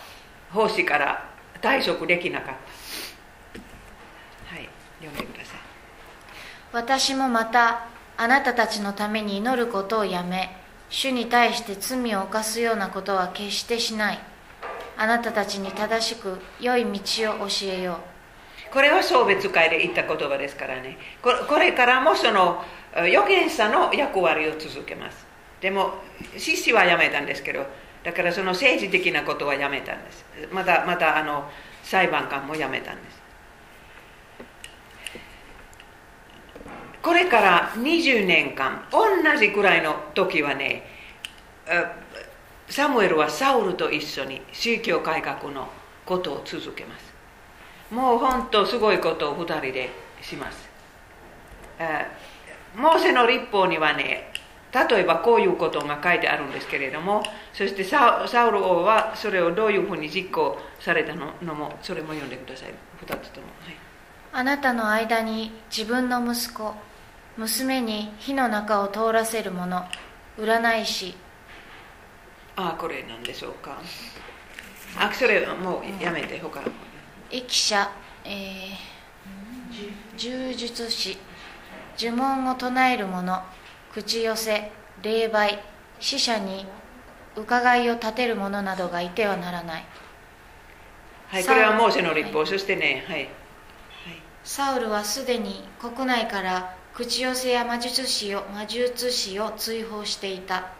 奉仕から退職できなかった。はい読んでください。私もまたあなたたちのために祈ることをやめ主に対して罪を犯すようなことは決してしない。あなたたちに正しく良い道を教えよう。これは送別会で言った言葉ですからね。これからもその預言者の役割を続けます。でも獅子はやめたんですけどだからその政治的なことはやめたんです。またまたあの裁判官もやめたんです。これから20年間同じくらいの時はねサムエルはサウルと一緒に宗教改革のことを続けます。もう本当すごいことを2人でします。モーセの立法にはね例えばこういうことが書いてあるんですけれどもそしてサウル王はそれをどういうふうに実行されたのもそれも読んでください。2つとも、はい、あなたの間に自分の息子娘に火の中を通らせる者占い師。ああこれなんでしょうか。あそれもうやめて他。の駅者、えー、柔術師呪文を唱える者口寄せ霊媒死者に伺いを立てる者などがいてはならない。はいこれはモーセの立法、はい、そしてねはい、はい、サウルはすでに国内から口寄せや魔術師を魔術師を追放していた。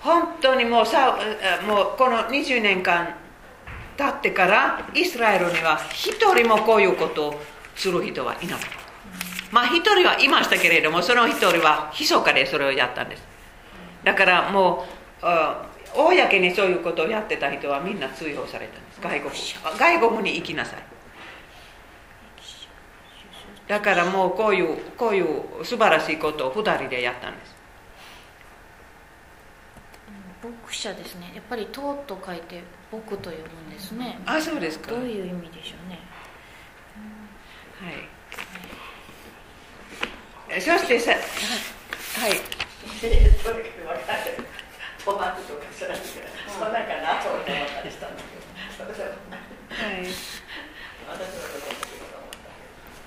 本当にもうさもうこの20年間経ってからイスラエルには一人もこういうことをする人はいなかった。まあ一人はいましたけれどもその一人は密かでそれをやったんです。だからもう公にそういうことをやってた人はみんな追放されたんです。外国外国に行きなさい。だからもうこういうこういう素晴らしいことを2人でやったんです。牧者ですねやっぱり「と」と書いて「僕」と読むんですねあそうですかどういう意味でしょうね、はいそしてさ、はい。トマトとかそらそんなかなと思ったりしたんだけど。は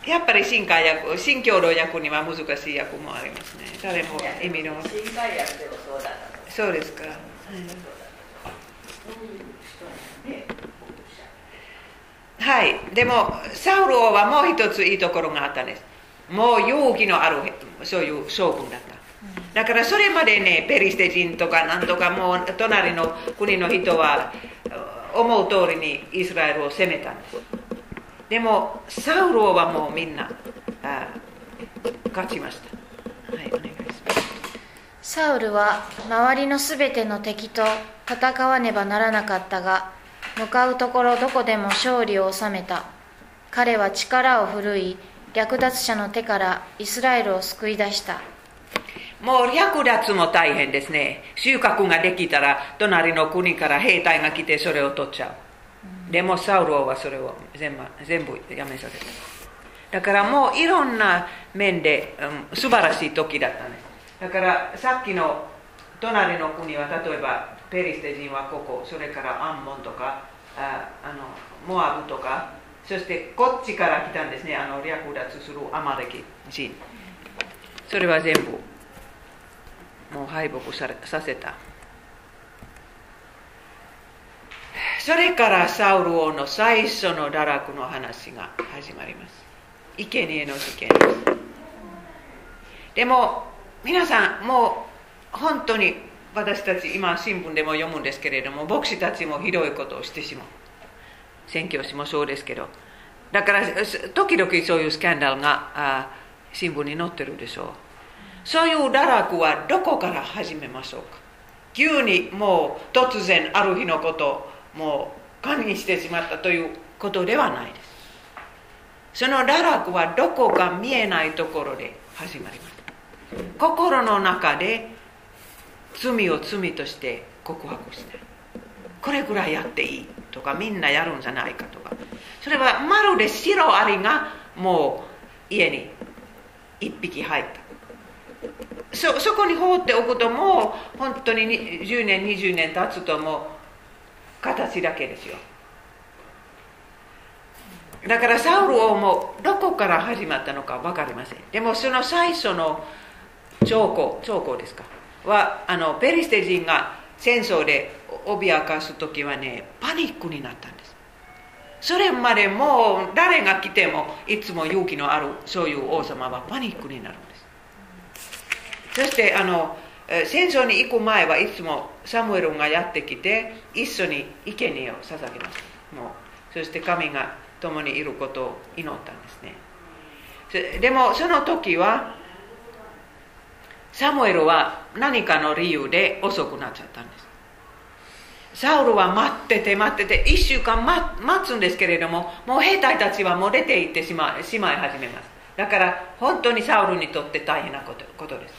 い。やっぱり新海訳、新共同訳には難しい訳もありますね。誰も意味の。新海訳でもそうだそうですか。はい。はい、でもサウル王はもう一ついいところがあったんです。もう勇気のあるそういう将軍だった。だからそれまでねペリシテ人とかなんとかもう隣の国の人は思う通りにイスラエルを攻めたんです。でもサウルはもうみんなあ勝ちました。はいお願いしますサウルは周りのすべての敵と戦わねばならなかったが向かうところどこでも勝利を収めた。彼は力を振るい略奪者の手からイスラエルを救い出した。もう略奪も大変ですね。収穫ができたら隣の国から兵隊が来てそれを取っちゃう、うん、でもサウロはそれを全部全部やめさせた。だからもういろんな面で、うん、素晴らしい時だったね。だからさっきの隣の国は例えばペリステ人はここそれからアンモンとかああのモアブとかそしてこっちから来たんですねあの略奪するアマレキ人。それは全部もう敗北されさせた。それからサウル王の最初の堕落の話が始まります。生贄の事件です。でも皆さんもう本当に私たち今新聞でも読むんですけれども牧師たちもひどいことをしてしまう。宣教師もそうですけど。だから時々そういうスキャンダルがあ新聞に載ってるでしょう。そういう堕落はどこから始めましょうか。急にもう突然ある日のこともう管理してしまったということではないです。その堕落はどこか見えないところで始まります。心の中で罪を罪として告白してこれぐらいやっていいとかみんなやるんじゃないかとか。それはまるで白アリがもう家に一匹入った。そそこに放っておくともう本当に10年20年経つともう形だけですよ。だからサウル王もどこから始まったのか分かりません。でもその最初の兆候兆候ですか？はあのペリシテ人が戦争で脅かす時はねパニックになったんです。それまでもう誰が来てもいつも勇気のあるそういう王様はパニックになるんです。そしてあの戦争に行く前はいつもサムエルがやってきて一緒に生贄を捧げます。もうそして神が共にいることを祈ったんですね。でもその時はサムエルは何かの理由で遅くなっちゃったんです。サウルは待ってて待ってて1週間待つんですけれどももう兵隊たちはもう出て行ってしましまい始めます。だから本当にサウルにとって大変なことことです。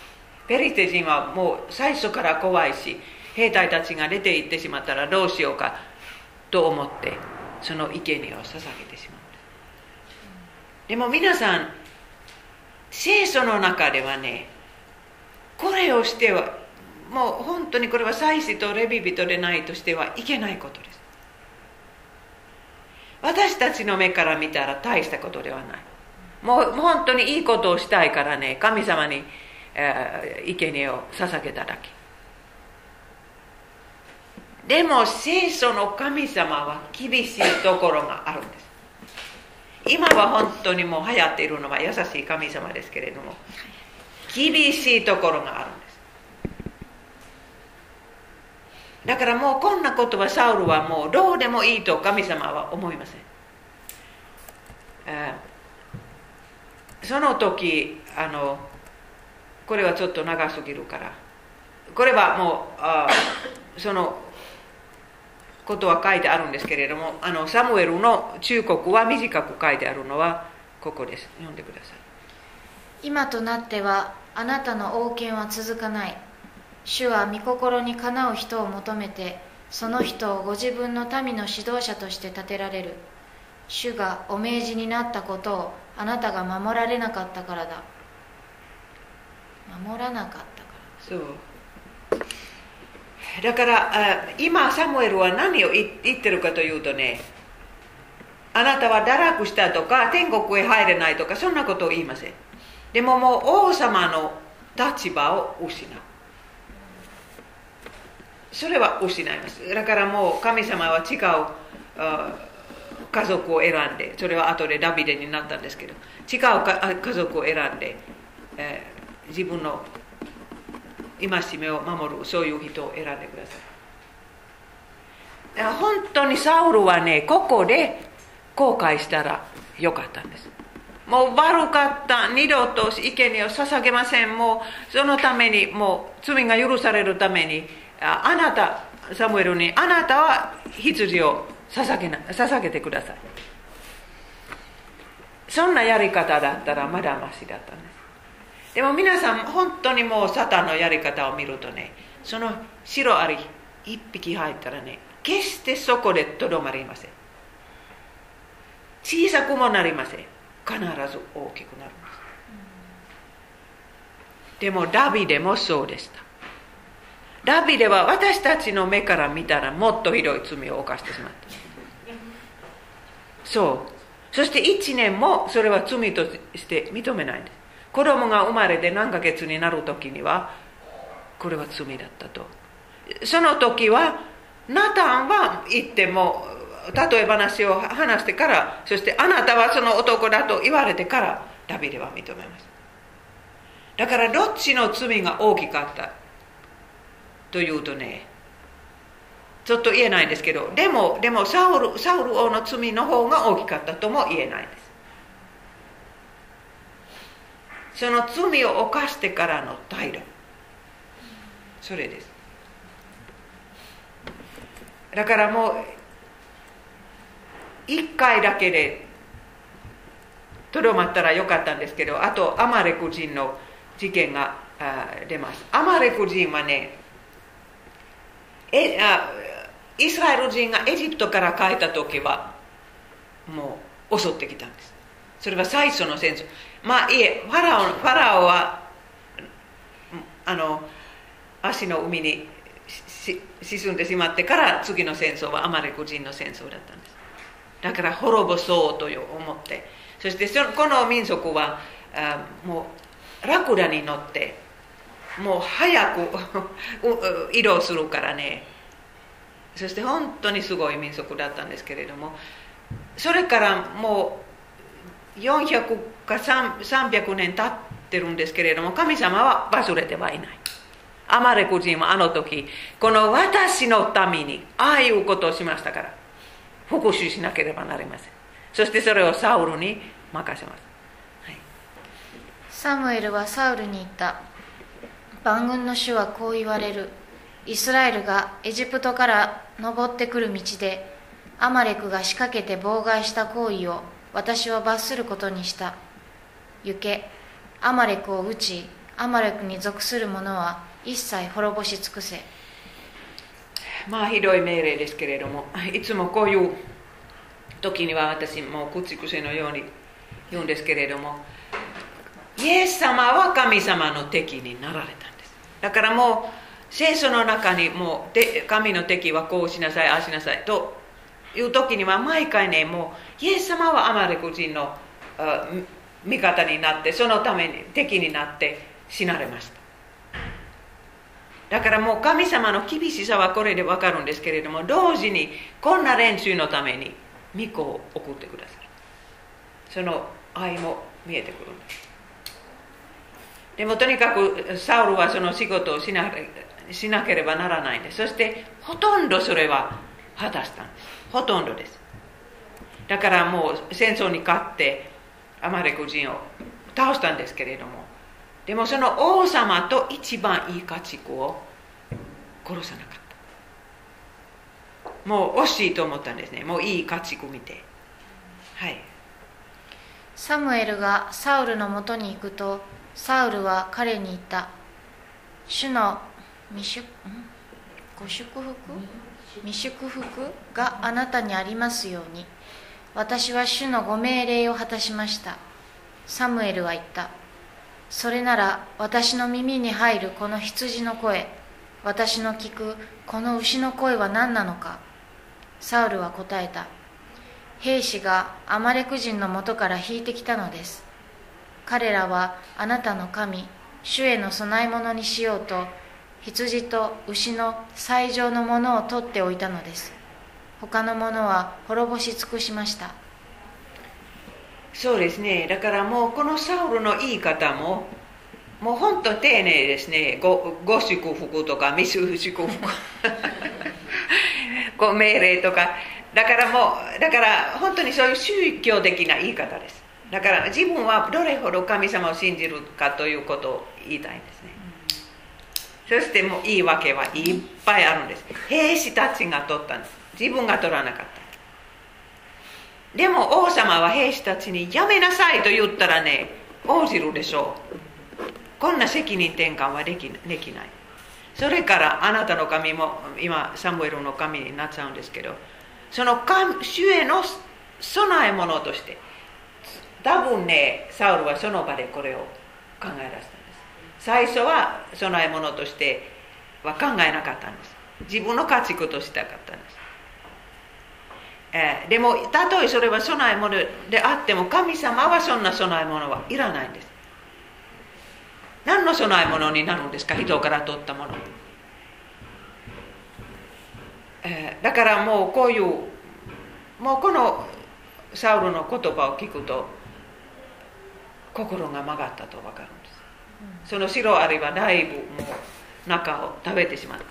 ペリテ人はもう最初から怖いし兵隊たちが出て行ってしまったらどうしようかと思ってその生贄を捧げてしまうでも皆さん聖書の中ではねこれをしてはもう本当にこれは祭司とレビ人でないとしてはいけないことです。私たちの目から見たら大したことではない。もう本当にいいことをしたいからね神様に、えー、生贄を捧げただけ。でも聖書の神様は厳しいところがあるんです。今は本当にもう流行っているのは優しい神様ですけれども厳しいところがあるんです。だからもうこんなことはサウルはもうどうでもいいと神様は思いません。その時あのこれはちょっと長すぎるから。これはもうあそのことは書いてあるんですけれどもあのサムエルの忠告は短く書いてあるのはここです。読んでください。今となってはあなたの王権は続かない。主は御心にかなう人を求めてその人をご自分の民の指導者として立てられる。主がお命じになったことをあなたが守られなかったからだ。守らなかったからそう。だから今サムエルは何を言ってるかというとねあなたは堕落したとか天国へ入れないとかそんなことを言いません。でももう王様の立場を失う。それは失います。だからもう神様は違う家族を選んでそれは後でダビデになったんですけど違う家族を選んで、え、自分の戒めを守るそういう人を選んでください。本当にサウルはねここで後悔したらよかったんです。もう悪かった二度と生贄を捧げません。もうそのためにもう罪が許されるためにあなたサムエルにあなたは羊を捧げな捧げてください。そんなやり方だったらまだましだったんですでも皆さん本当にもうサタンのやり方を見るとねその白アリ一匹入ったらね決してそこでとどまりません。小さくもなりません。必ず大きくなるんです。でもダビデもそうでした。ダビデは私たちの目から見たらもっとひどい罪を犯してしまったそう。そして1年もそれは罪として認めないんで。す子供が生まれて何ヶ月になる時にはこれは罪だったと。その時はナタンは言っても例え話を話してからそしてあなたはその男だと言われてからダビデは認めますだからどっちの罪が大きかった。というとねちょっと言えないんですけどでもでもサウルサウル王の罪の方が大きかったとも言えないです。その罪を犯してからの態度それです。だからもう一回だけでとどまったらよかったんですけどあとアマレク人の事件が出ます。アマレク人はねえあイスラエル人がエジプトから帰った時はもう襲ってきたんです。それは最初の戦争。まあいえファラオファラオはあの足の海に沈んでしまってから次の戦争はアマレク人の戦争だったんです。だから滅ぼそうと思って。そしてそのこの民族はあもうラクダに乗ってもう早く 移動するからね。そして本当にすごい民族だったんですけれどもそれからもう400か300年経ってるんですけれども神様は忘れてはいない。アマレク人はあの時この私のためにああいうことをしましたから。復讐しなければなりません。そしてそれをサウルに任せます、はい、サムエルはサウルに言った。万軍の主はこう言われる。イスラエルがエジプトから登ってくる道でアマレクが仕掛けて妨害した行為を私は罰することにした。行け。アマレクを討ちアマレクに属する者は一切滅ぼし尽くせ。まあひどい命令ですけれどもいつもこういう時には私もう口癖のように言うんですけれどもイエス様は神様の敵になられたんです。だからもう聖書の中にもう神の敵はこうしなさいああしなさいという時には毎回ねもうイエス様はアマレク人の味方になってそのために敵になって死なれました。だからもう神様の厳しさはこれで分かるんですけれども同時にこんな練習のために御子を送ってください。その愛も見えてくるんです。でもとにかくサウルはその仕事をしなしなければならないんです。そしてほとんどそれは果たしたんです。ほとんどです。だからもう戦争に勝ってアマレク人を倒したんですけれどもでもその王様と一番いい家畜を殺さなかった。もう惜しいと思ったんですね。もういい家畜見て。はい。サムエルがサウルのもとに行くとサウルは彼に言った。主の未祝ご祝福？未祝福があなたにありますように。私は主のご命令を果たしました。サムエルは言った。それなら私の耳に入るこの羊の声私の聞くこの牛の声は何なのか？サウルは答えた。兵士がアマレク人のもとから引いてきたのです。彼らはあなたの神主への供え物にしようと羊と牛の最上のものを取っておいたのです。他のものは滅ぼし尽くしました。そうですね。だからもうこのサウルの言い方ももう本当丁寧ですね。ごご祝福とか未祝福 ご命令とか。だからもうだから本当にそういう宗教的な言い方です。だから自分はどれほど神様を信じるかということを言いたいんですね。そしてもう言い訳はいっぱいあるんです。兵士たちが取ったんです。自分が取らなかったでも王様は兵士たちにやめなさいと言ったらね応じるでしょう。こんな責任転換はできできない。それからあなたの神も今サムエルの神になっちゃうんですけどその主への備え物として多分ねサウルはその場でこれを考え出したんです。最初は供え物としては考えなかったんです。自分の家畜としたかったんです、えー、でもたとえそれは供え物であっても神様はそんな供え物はいらないんです。何の供え物になるんですか？人から取ったもの、えー、だからもうこういうもうこのサウルの言葉を聞くと心が曲がったと分かるんです。その白アリはだいぶもう中を食べてしまった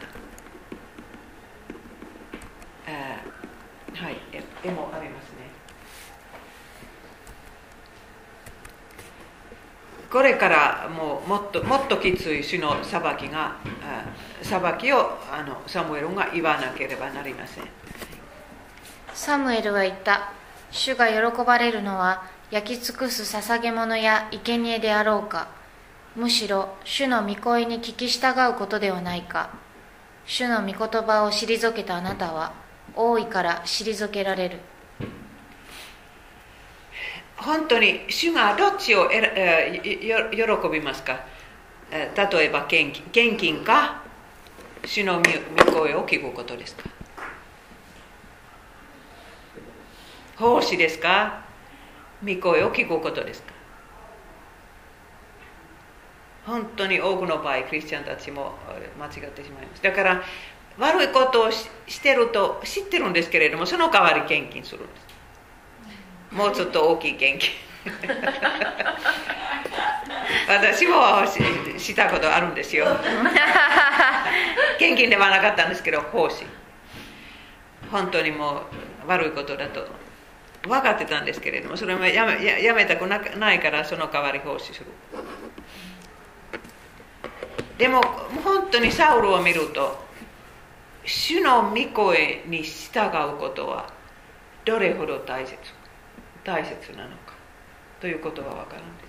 はい絵もありますね。これからもうもっともっときつい主の裁きが裁きをあのサムエルが言わなければなりません。サムエルは言った。主が喜ばれるのは焼き尽くす捧げ物や生贄であろうか。むしろ主の御声に聞き従うことではないか。主の御言葉を退けたあなたは多いから退けられる。本当に主がどっちをえ喜びますか？例えば献金献金か主の御声を聞くことですか？奉仕ですか？御声を聞くことですか？本当に多くの場合クリスチャンたちも間違ってしまいます。だから悪いことをしてると知ってるんですけれどもその代わり献金するんです。もうちょっと大きい献金。私もしたことあるんですよ。献金ではなかったんですけど奉仕。本当にもう悪いことだと。分かってたんですけれどもそれもやめやめたくないからその代わり奉仕する。でも本当にサウルを見ると主の御声に従うことはどれほど大切大切なのかということが分かるんで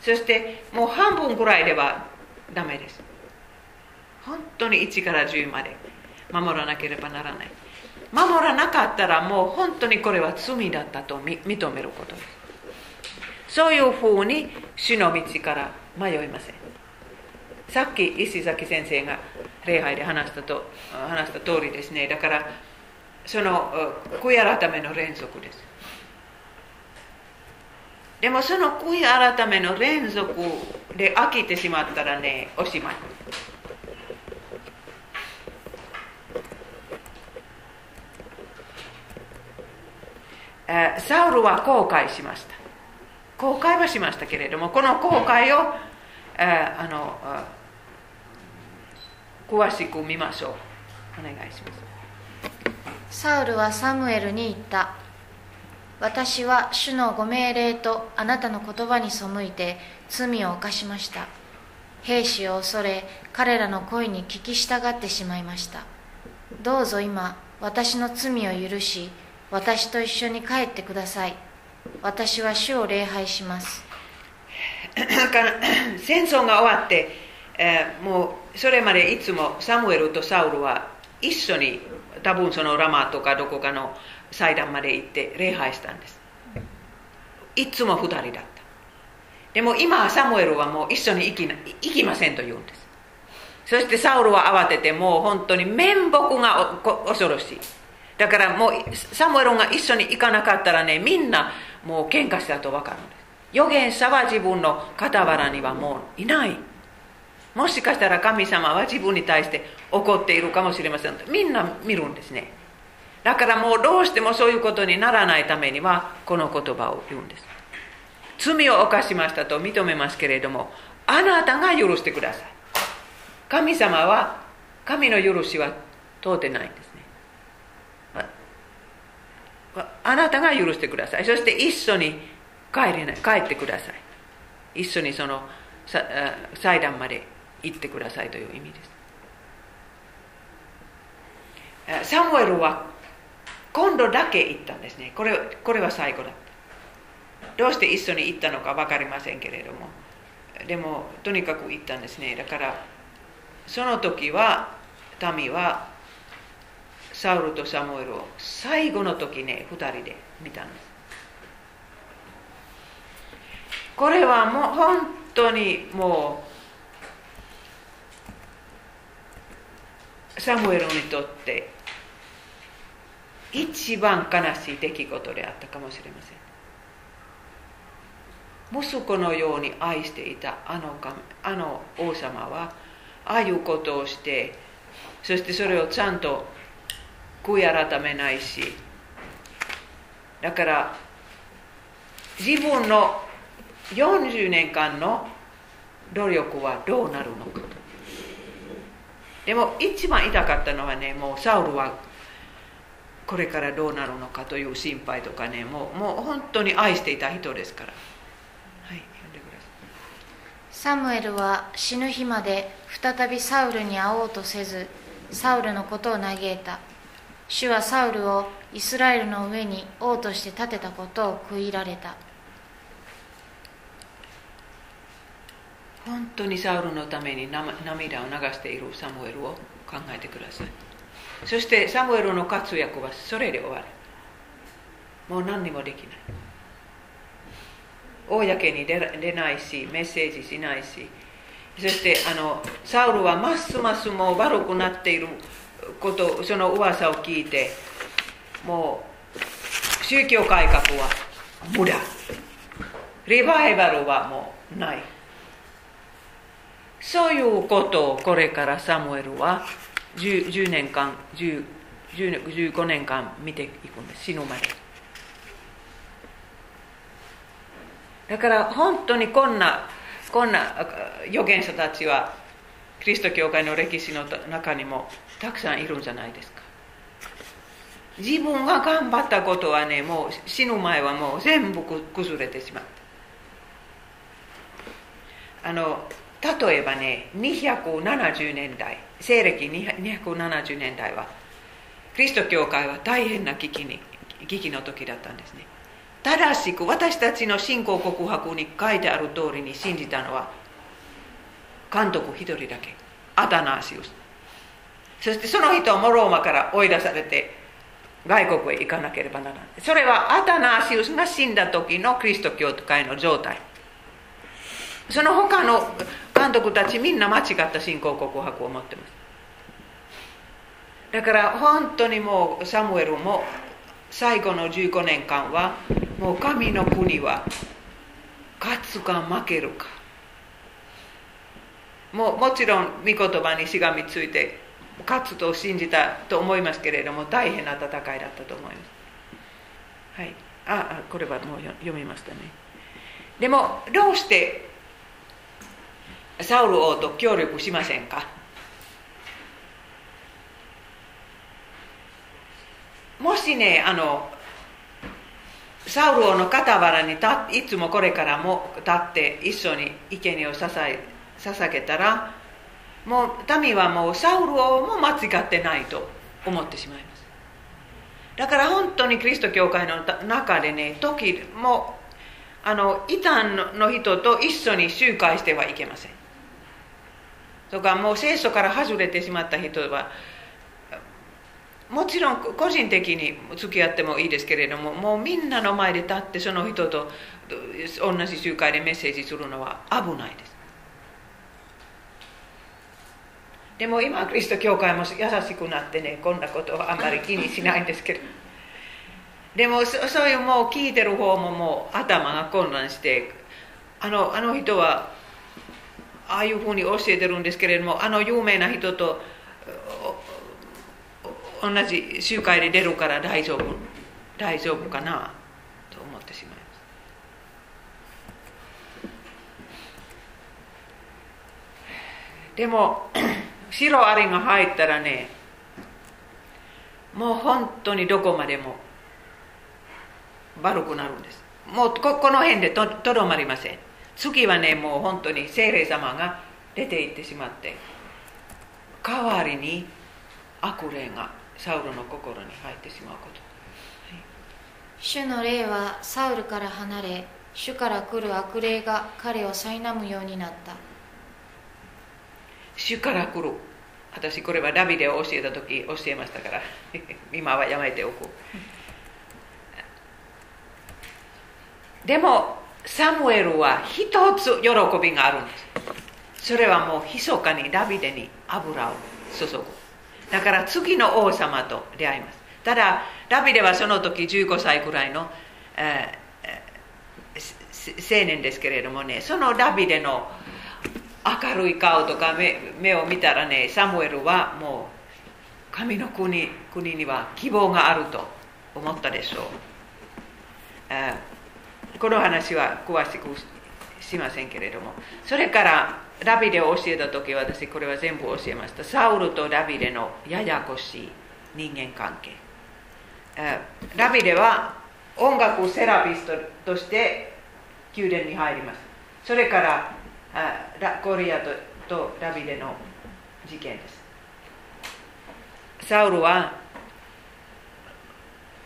す。そしてもう半分ぐらいではダメです。本当に1から10まで守らなければならない。守らなかったらもう本当にこれは罪だったと認めることです。そういうふうに主の道から迷いません。さっき石崎先生が礼拝で話したと話した通りですね。だからその悔い改めの連続です。でもその悔い改めの連続で飽きてしまったらねおしまい。サウルは後悔しました。後悔はしましたけれどもこの後悔をあの詳しく見ましょう。お願いします。サウルはサムエルに言った。私は主のご命令とあなたの言葉に背いて罪を犯しました。兵士を恐れ彼らの声に聞き従ってしまいました。どうぞ今私の罪を許し私と一緒に帰ってください。私は主を礼拝します。戦争が終わって、え、もうそれまでいつもサムエルとサウルは一緒に多分そのラマとかどこかの祭壇まで行って礼拝したんです。いつも2人だった。でも今はサムエルはもう一緒に行き行きませんと言うんです。そしてサウルは慌ててもう本当に面目が恐ろしい。だからもうサムエルが一緒に行かなかったらねみんなもう喧嘩したと分かるんです。預言者は自分の傍らにはもういない。もしかしたら神様は自分に対して怒っているかもしれません。みんな見るんですね。だからもうどうしてもそういうことにならないためにはこの言葉を言うんです。罪を犯しましたと認めますけれどもあなたが許してください。神様は神の許しは通ってないんですね。あなたが許してください。そして一緒に帰れない帰ってください。一緒にその祭壇まで行ってくださいという意味です。サムエルは今度だけ行ったんですね。これこれは最後だった。どうして一緒に行ったのか分かりませんけれども。でもとにかく行ったんですね。だからその時は民はサウルとサムエルを最後の時ね2人で見たんです。これはもう本当にもうサムエルにとって一番悲しい出来事であったかもしれません。息子のように愛していたあのあの王様はああいうことをしてそしてそれをちゃんと悔い改めないしだから自分の40年間の努力はどうなるの？かでも一番痛かったのはねもうサウルはこれからどうなるのかという心配とかねもうもう本当に愛していた人ですから。はい読んでください。サムエルは死ぬ日まで再びサウルに会おうとせずサウルのことを嘆いた。主はサウルをイスラエルの上に王として立てたことを悔いられた。本当にサウルのために涙を流しているサムエルを考えてください。そしてサムエルの活躍はそれで終わる。もう何にもできない。公に出ないしメッセージしないし。そしてあのサウルはますますもう悪くなっていることその噂を聞いてもう宗教改革は無駄。リバイバルはもうない。そういうことをこれからサムエルは 10, 10年間10 15年間見ていくんです。死ぬまで。だから本当にこんなこんな預言者たちはキリスト教会の歴史の中にもたくさんいるんじゃないですか。自分が頑張ったことはねもう死ぬ前はもう全部崩れてしまった。あの例えばね270年代西暦270年代はキリスト教会は大変な危機に危機の時だったんですね。正しく私たちの信仰告白に書いてある通りに信じたのは監督一人だけアタナーシウス。そしてその人もローマから追い出されて外国へ行かなければならない。それはアタナーシウスが死んだ時のキリスト教会の状態。その他の監督たちみんな間違った信仰告白を持ってます。だから本当にもうサムエルも最後の15年間はもう神の国は勝つか負けるか。もうもちろん御言葉にしがみついて勝つと信じたと思いますけれども大変な戦いだったと思います。はい。あこれはもう読みましたね。でもどうしてサウル王と協力しませんか？もしねあのサウル王の傍らに立いつもこれからも立って一緒に生贄を捧え捧げたらもう民はもうサウル王も間違ってないと思ってしまいます。だから本当にキリスト教会の中でね時もあの異端の人と一緒に集会してはいけません。とかもう聖書から外れてしまった人はもちろん個人的に付き合ってもいいですけれどももうみんなの前で立ってその人と同じ集会でメッセージするのは危ないです。でも今キリスト教会も優しくなってねこんなことはあんまり気にしないんですけど。でもそういうもう聞いてる方ももう頭が混乱してあのあの人はああいうふうに教えてるんですけれどもあの有名な人と同じ集会で出るから大丈夫大丈夫かなと思ってしまいます。でも 白アリが入ったらねもう本当にどこまでも悪くなるんです。もうここの辺でととどまりません。次はねもう本当に精霊様が出て行ってしまって代わりに悪霊がサウルの心に入ってしまうこと、はい、主の霊はサウルから離れ主から来る悪霊が彼を苛むようになった。主から来る。私これはダビデを教えた時教えましたから 今はやめておくでもサムエルは一つ喜びがあるんです。それはもう密かにダビデに油を注ぐ。だから次の王様と出会います。ただダビデはその時15歳くらいの、えー、青年ですけれどもねそのダビデの明るい顔とか目目を見たらねサムエルはもう神の国国には希望があると思ったでしょう、えーこの話は詳しくしませんけれども。それからダビデを教えた時私これは全部教えました。サウルとダビデのややこしい人間関係。えーダビデは音楽セラピストとして宮殿に入ります。それからあラゴリアととダビデの事件です。サウルは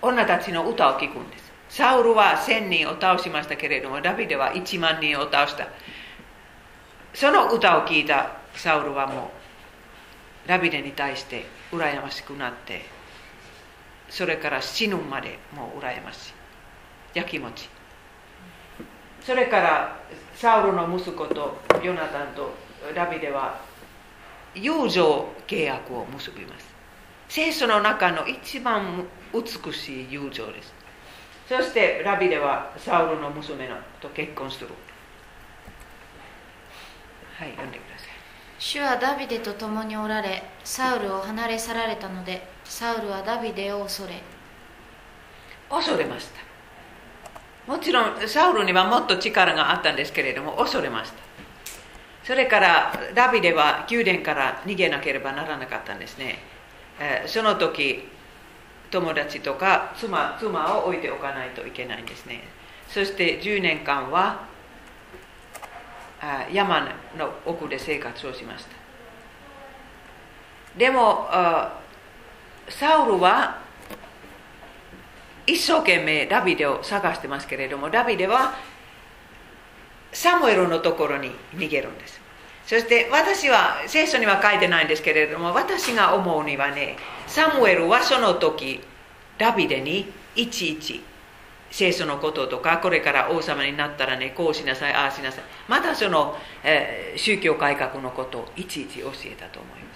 女たちの歌を聴くんです。サウルは1000人を倒しましたけれどもダビデは1万人を倒したその歌を聴いたサウルはもうダビデに対して羨ましくなってそれから死ぬまでもう羨ましい焼きもちそれからサウルの息子とヨナタンとダビデは友情契約を結びます聖書の中の一番美しい友情ですそしてダビデはサウルの娘のと結婚する。はい読んでください。主はダビデと共におられサウルを離れ去られたのでサウルはダビデを恐れ。恐れました。もちろんサウルにはもっと力があったんですけれども恐れました。それからダビデは宮殿から逃げなければならなかったんですね、えーその時友達とか妻妻を置いておかないといけないんですね。そして10年間は山の奥で生活をしました。でもサウルは一生懸命ダビデを探してますけれどもダビデはサムエルのところに逃げるんです。そして私は聖書には書いてないんですけれども私が思うにはねサムエルはその時ダビデにいちいち聖書のこととかこれから王様になったらねこうしなさいああしなさいまたその、えー宗教改革のことをいちいち教えたと思いま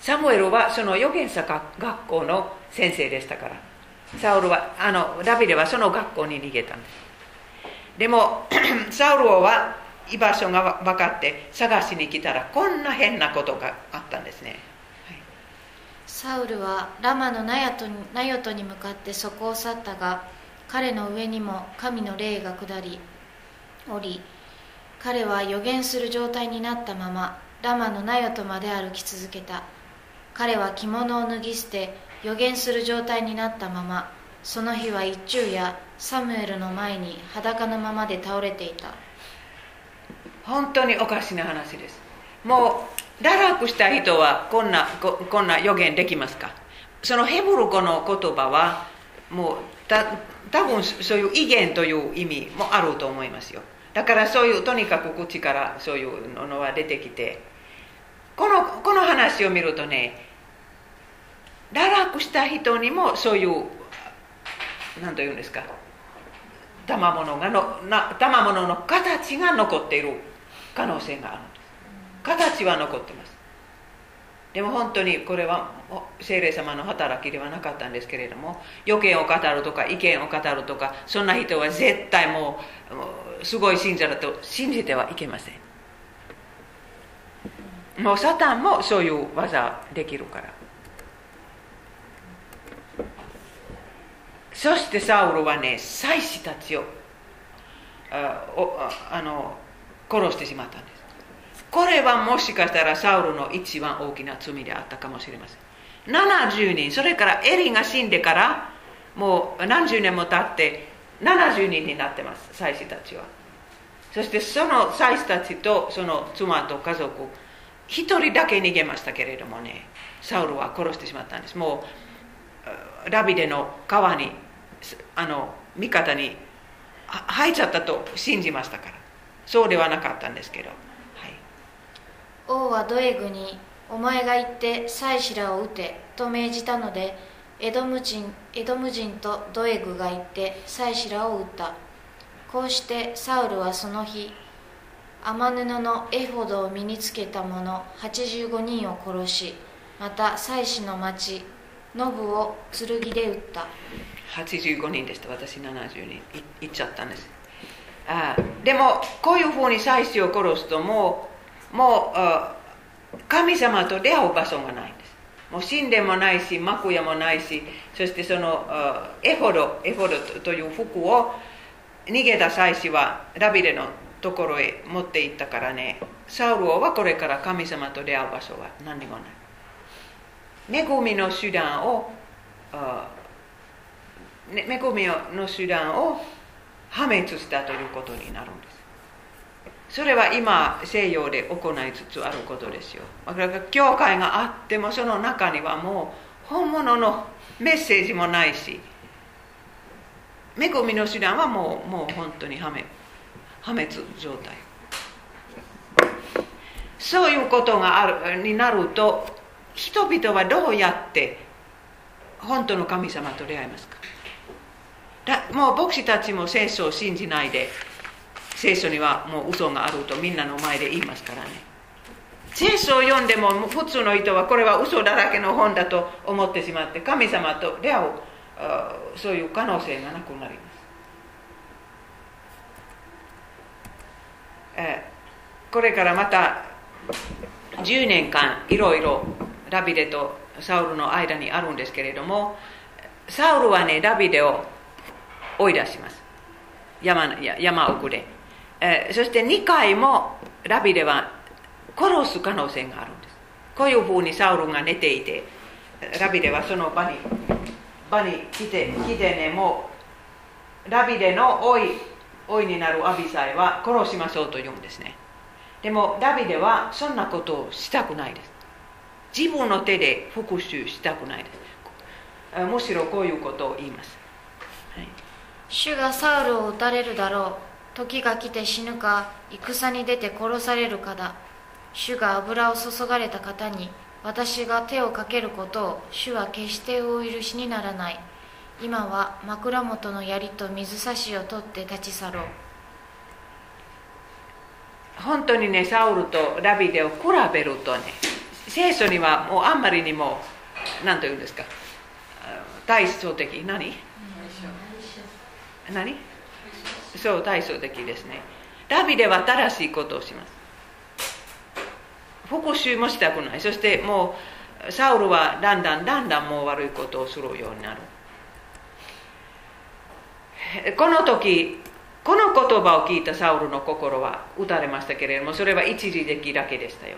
す。サムエルはその預言者学校の先生でしたからサウルはあのダビデはその学校に逃げたんです。でも サウル王は居場所が分かって探しに来たらこんな変なことがあったんですね、はい。サウルはラマのナヤトナヨトに向かってそこを去ったが彼の上にも神の霊が下りおり彼は予言する状態になったままラマのナヨトまで歩き続けた。彼は着物を脱ぎ捨て予言する状態になったままその日は一昼夜サムエルの前に裸のままで倒れていた。本当におかしな話です。もう堕落した人はこんなここんな予言できますか？そのヘブル語の言葉はもうた多分そういう威厳という意味もあると思いますよ。だからそういうとにかく口からそういうのは出てきて。このこの話を見るとね堕落した人にもそういう何と言うんですか賜物がのな賜物の形が残っている。可能性がある。んです形は残ってます。でも本当にこれは聖霊様の働きではなかったんですけれども予見を語るとか意見を語るとかそんな人は絶対もうすごい信者だと信じてはいけません。もうサタンもそういう技できるから。そしてサウルはね祭司たちをあああの殺してしまったんです。これはもしかしたらサウルの一番大きな罪であったかもしれません。70人それからエリが死んでからもう何十年も経って70人になってます祭司たちは。そしてその祭司たちとその妻と家族一人だけ逃げましたけれどもねサウルは殺してしまったんです。もうダビデの川にあの味方に入っちゃったと信じましたから。そうではなかったんですけど、はい、王はドエグに「お前が行って妻子らを撃て」と命じたのでエドム人エドム人とドエグが行って妻子らを撃った。こうしてサウルはその日天布のエフォドを身につけた者85人を殺しまた妻子の町ノブを剣で撃った。85人でした。私70人。い行っちゃったんですあでもこういうふうに祭司を殺すともうもう神様と出会う場所がないんです。もう神殿もないし幕屋もないしそしてそのエフォドエフォドという服を逃げた祭司はダビデのところへ持って行ったからねサウル王はこれから神様と出会う場所は何にもない。恵みの手段を恵みの手段を破滅したということになるんです。それは今西洋で行いつつあることですよ。だから教会があってもその中にはもう本物のメッセージもないし恵みの手段はもうもう本当に破滅破滅状態。そういうことがあるになると人々はどうやって本当の神様と出会いますか？もう牧師たちも聖書を信じないで聖書にはもう嘘があるとみんなの前で言いますからね。聖書を読んでも普通の人はこれは嘘だらけの本だと思ってしまって神様と出会うそういう可能性がなくなります、えこれからまた10年間いろいろダビデとサウルの間にあるんですけれどもサウルはねダビデを追い出します。山山奥で、えー、そして2回もダビデは殺す可能性があるんです。こういうふうにサウルが寝ていてダビデはその場に場に来て来てねもうダビデの老い老いになるアビサイは殺しましょうと言うんですね。でもダビデはそんなことをしたくないです。自分の手で復讐したくないです。むしろこういうことを言います、主がサウルを撃たれるだろう。時が来て死ぬか戦に出て殺されるかだ。主が油を注がれた方に私が手をかけることを主は決してお許しにならない。今は枕元の槍と水差しを取って立ち去ろう。本当にねサウルとダビデを比べるとね聖書にはもうあんまりにも何と言うんですか対照的何？何？そう対照的ですね。ダビデは正しいことをします。復讐もしたくない。そしてもうサウルはだんだんだんだんもう悪いことをするようになる。この時この言葉を聞いたサウルの心は打たれましたけれどもそれは一時的だけでしたよ。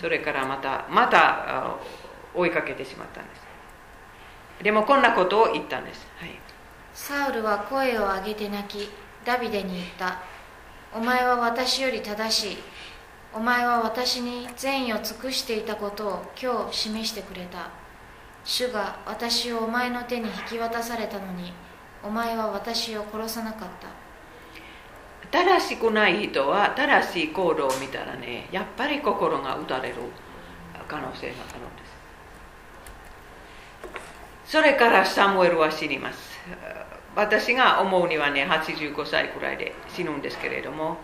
それからまたまた追いかけてしまったんです。でもこんなことを言ったんです、はい、サウルは声を上げて泣きダビデに言った。お前は私より正しい。お前は私に善意を尽くしていたことを今日示してくれた。主が私をお前の手に引き渡されたのにお前は私を殺さなかった。正しくない人は正しい行動を見たらねやっぱり心が打たれる可能性があるんです。それからサムエルは死にます。私が思うにはね85歳くらいで死ぬんですけれども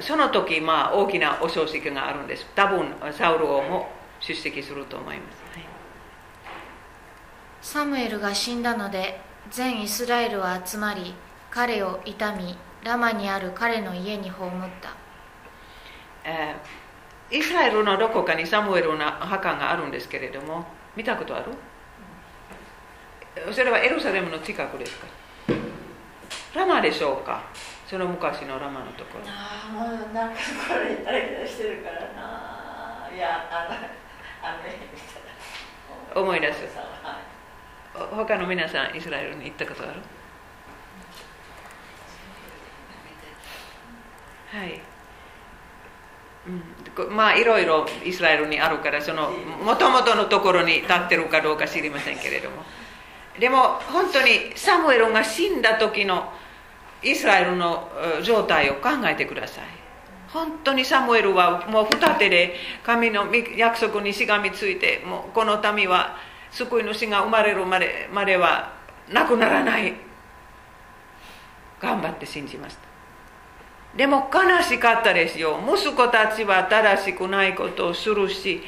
その時まあ大きなお葬式があるんです。多分サウル王も出席すると思います、はい、サムエルが死んだので全イスラエルは集まり彼を悼みラマにある彼の家に葬った、えー、イスラエルのどこかにサムエルの墓があるんですけれども見たことある？それはエルサレムの近くですか？ラマでしょうか？その昔のラマのところ。ああもうなんかこれダラダラしてるからな。いやあのあの思い出す、はい、他の皆さんイスラエルに行ったことある？はい、うん、まあいろいろイスラエルにあるからそのもともとのところに立ってるかどうか知りませんけれどもでも本当にサムエルが死んだ時のイスラエルの状態を考えてください。本当にサムエルはもう二手で神の約束にしがみついてもうこの民は救い主が生まれるまでまではなくならない。頑張って信じました。でも悲しかったですよ。息子たちは正しくないことをするし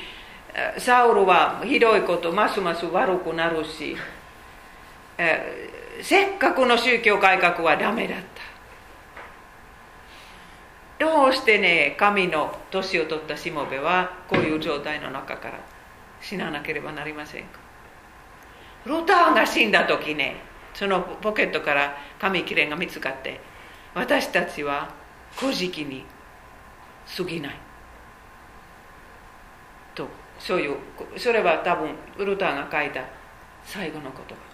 サウルはひどいことますます悪くなるし、えせっかくの宗教改革はダメだった。どうしてね神の年を取ったしもべはこういう状態の中から死ななければなりませんか。ルターが死んだ時ねそのポケットから紙切れが見つかって私たちは古事記に過ぎない。とそういうそれは多分ルターが書いた最後の言葉。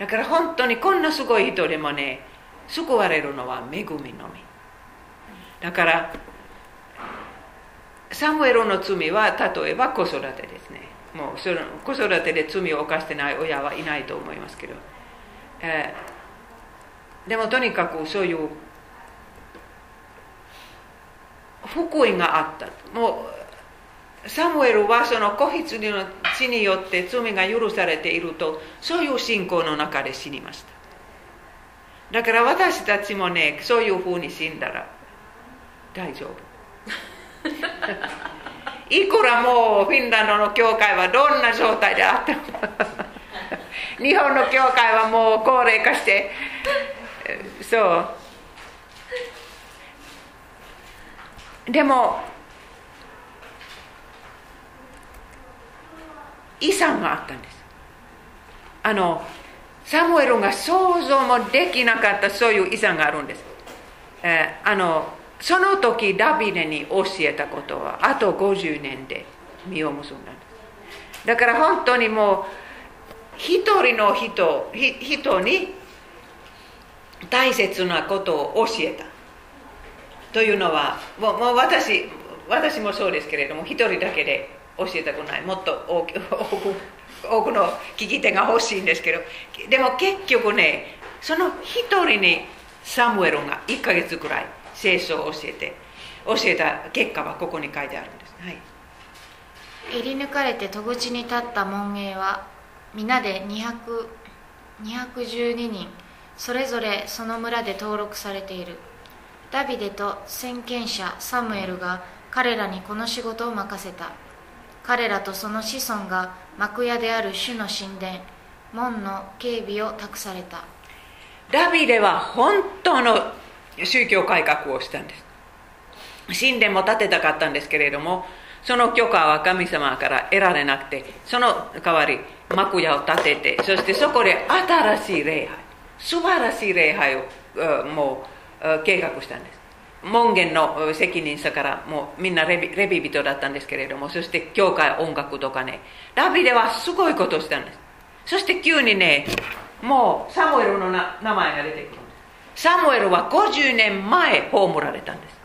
だから本当にこんなすごい人でもね救われるのは恵みのみ。だからサムエルの罪は例えば子育てですね。もうその子育てで罪を犯してない親はいないと思いますけど、えー、でもとにかくそういう福音があった。もうサムエルはその子羊の血によって罪が許されているとそういう信仰の中で死にましただから私たちもねそういうふうに死んだら大丈夫いくらもうフィンランドの教会はどんな状態であっても日本の教会はもう高齢化してそうでも遺産があったんです。あのサムエルが想像もできなかったそういう遺産があるんです、えー、あのその時ダビデに教えたことはあと50年で実を結んだんです。だから本当にもう一人の人人に大切なことを教えた。というのはもう私私もそうですけれども一人だけで教えたくない。もっと多く 多くの聞き手が欲しいんですけど。でも結局ねその一人にサムエルが1ヶ月くらい聖書を教えて教えた結果はここに書いてあるんです、はい、入り抜かれて戸口に立った門営は皆で212人それぞれその村で登録されている。ダビデと先見者サムエルが彼らにこの仕事を任せた。彼らとその子孫が幕屋である主の神殿門の警備を託された。ダビデは本当の宗教改革をしたんです。神殿も建てたかったんですけれどもその許可は神様から得られなくてその代わり幕屋を建ててそしてそこで新しい礼拝素晴らしい礼拝をもう計画したんです。門限の責任者からもうみんなレビレビ人だったんですけれどもそして教会音楽とかね。ダビデはすごいことをしたんです。そして急にねもうサムエルの名前が出てくるサムエルは50年前葬られたんです。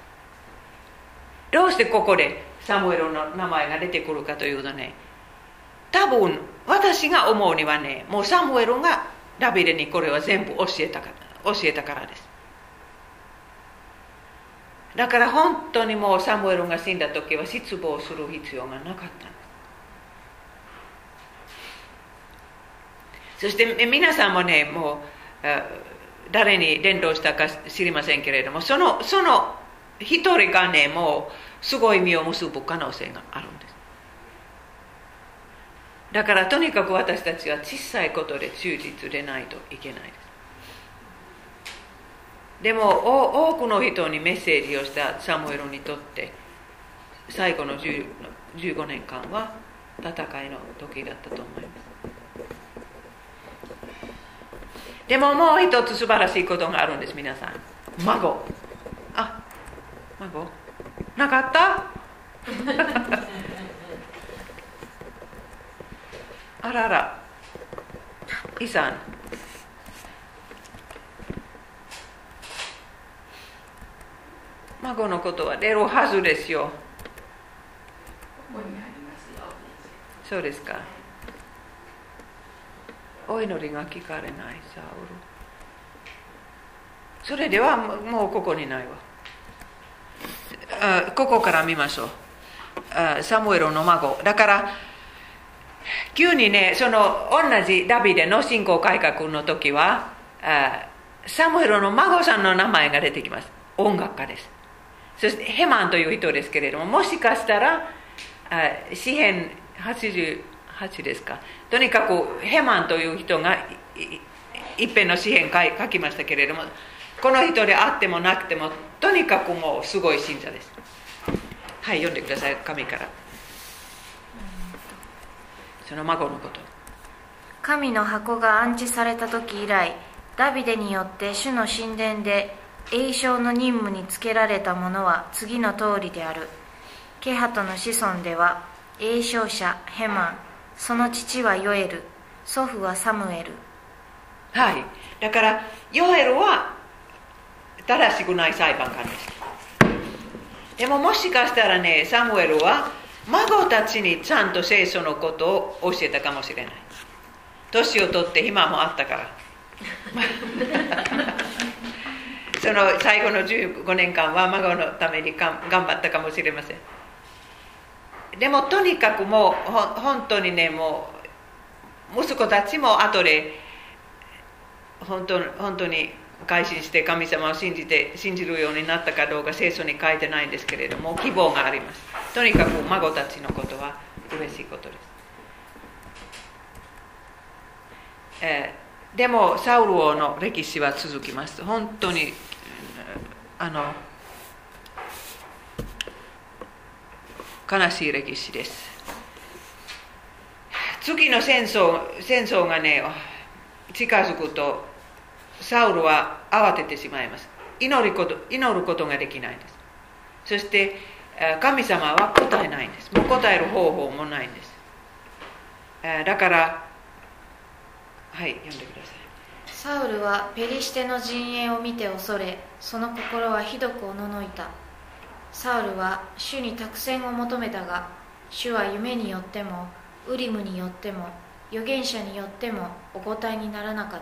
どうしてここでサムエルの名前が出てくるかというとね多分私が思うにはねもうサムエルがダビデにこれは全部教えたから教えたからです。だから本当にもうサムエルが死んだ時は失望する必要がなかった。そして皆さんもねもう誰に伝道したか知りませんけれどもそのその一人がねもうすごい実を結ぶ可能性があるんです。だからとにかく私たちは小さいことで忠実でないといけないです。でも多くの人にメッセージをしたサムエルにとって最後の15年間は戦いの時だったと思います。でももう一つ素晴らしいことがあるんです皆さん。孫。あ孫。なかった？あらら。イさん孫のことは出るはずですよ。そうですか。お祈りが聞かれないサウル。それではもうここにないわ。あここから見ましょう。あサムエルの孫。だから急にねその同じダビデの信仰改革の時はあサムエルの孫さんの名前が出てきます。音楽家です。そしてヘマンという人ですけれどももしかしたらあ詩編88ですか。とにかくヘマンという人が一辺の詩篇書きましたけれどもこの人であってもなくてもとにかくもうすごい信者です。はい読んでください神から。その孫のこと。神の箱が安置された時以来ダビデによって主の神殿で栄唱の任務につけられたものは次の通りである。ケハトの子孫では栄唱者ヘマンその父はヨエル祖父はサムエル。はい。だからヨエルは正しくない裁判官でした。でももしかしたらねサムエルは孫たちにちゃんと聖書のことを教えたかもしれない。年を取って暇もあったから その最後の15年間は孫のために頑張ったかもしれません。でもとにかくもう本当にねもう息子たちも後で本当本当に改心して神様を信じて信じるようになったかどうか聖書に書いてないんですけれども希望があります。とにかく孫たちのことは嬉しいことです、えー、でもサウル王の歴史は続きます。本当にあの悲しい歴史です。次の戦争戦争がね近づくとサウルは慌ててしまいます。祈ること祈ることができないんです。そして神様は答えないんです。もう答える方法もないんです。だからはい読んでくださいサウルはペリシテの陣営を見て恐れその心はひどくおののいた。サウルは主に託戦を求めたが主は夢によってもウリムによっても預言者によってもお答えにならなかっ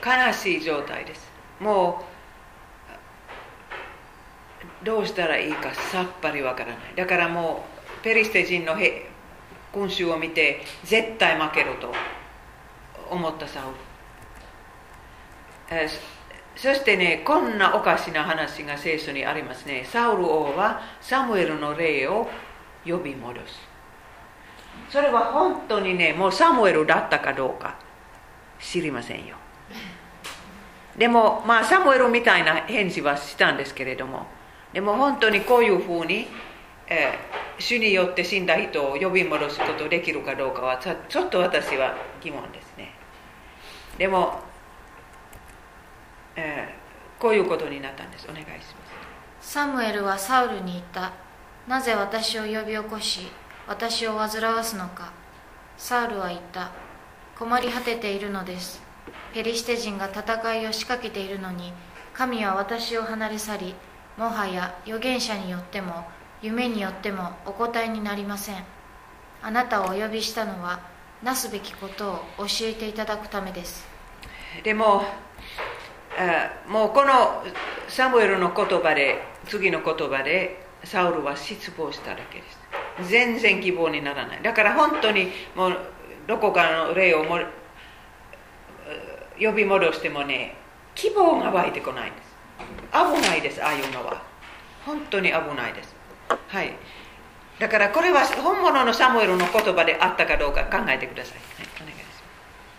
た。悲しい状態です。もうどうしたらいいかさっぱりわからない。だからもうペリシテ人の群衆を見て絶対負けると思ったサウル。そしてねこんなおかしな話が聖書にありますね。サウル王はサムエルの霊を呼び戻す。それは本当にねもうサムエルだったかどうか知りませんよ。でもまあサムエルみたいな返事はしたんですけれども。でも本当にこういうふうに、えー、主によって死んだ人を呼び戻すことできるかどうかはちょっと私は疑問ですね。でも、えー、こういうことになったんです。お願いします。サムエルはサウルに言った。なぜ私を呼び起こし私を煩わすのか。サウルは言った。困り果てているのです。ペリシテ人が戦いを仕掛けているのに神は私を離れ去りもはや預言者によっても夢によってもお答えになりません。あなたをお呼びしたのはなすべきことを教えていただくためです。でももうこのサムエルの言葉で次の言葉でサウルは失望しただけです。全然希望にならない。だから本当にもうどこかの霊をも呼び戻してもね希望が湧いてこないんです。危ないですああいうのは。本当に危ないです。はい。だからこれは本物のサムエルの言葉であったかどうか考えてください、はい、お願いします。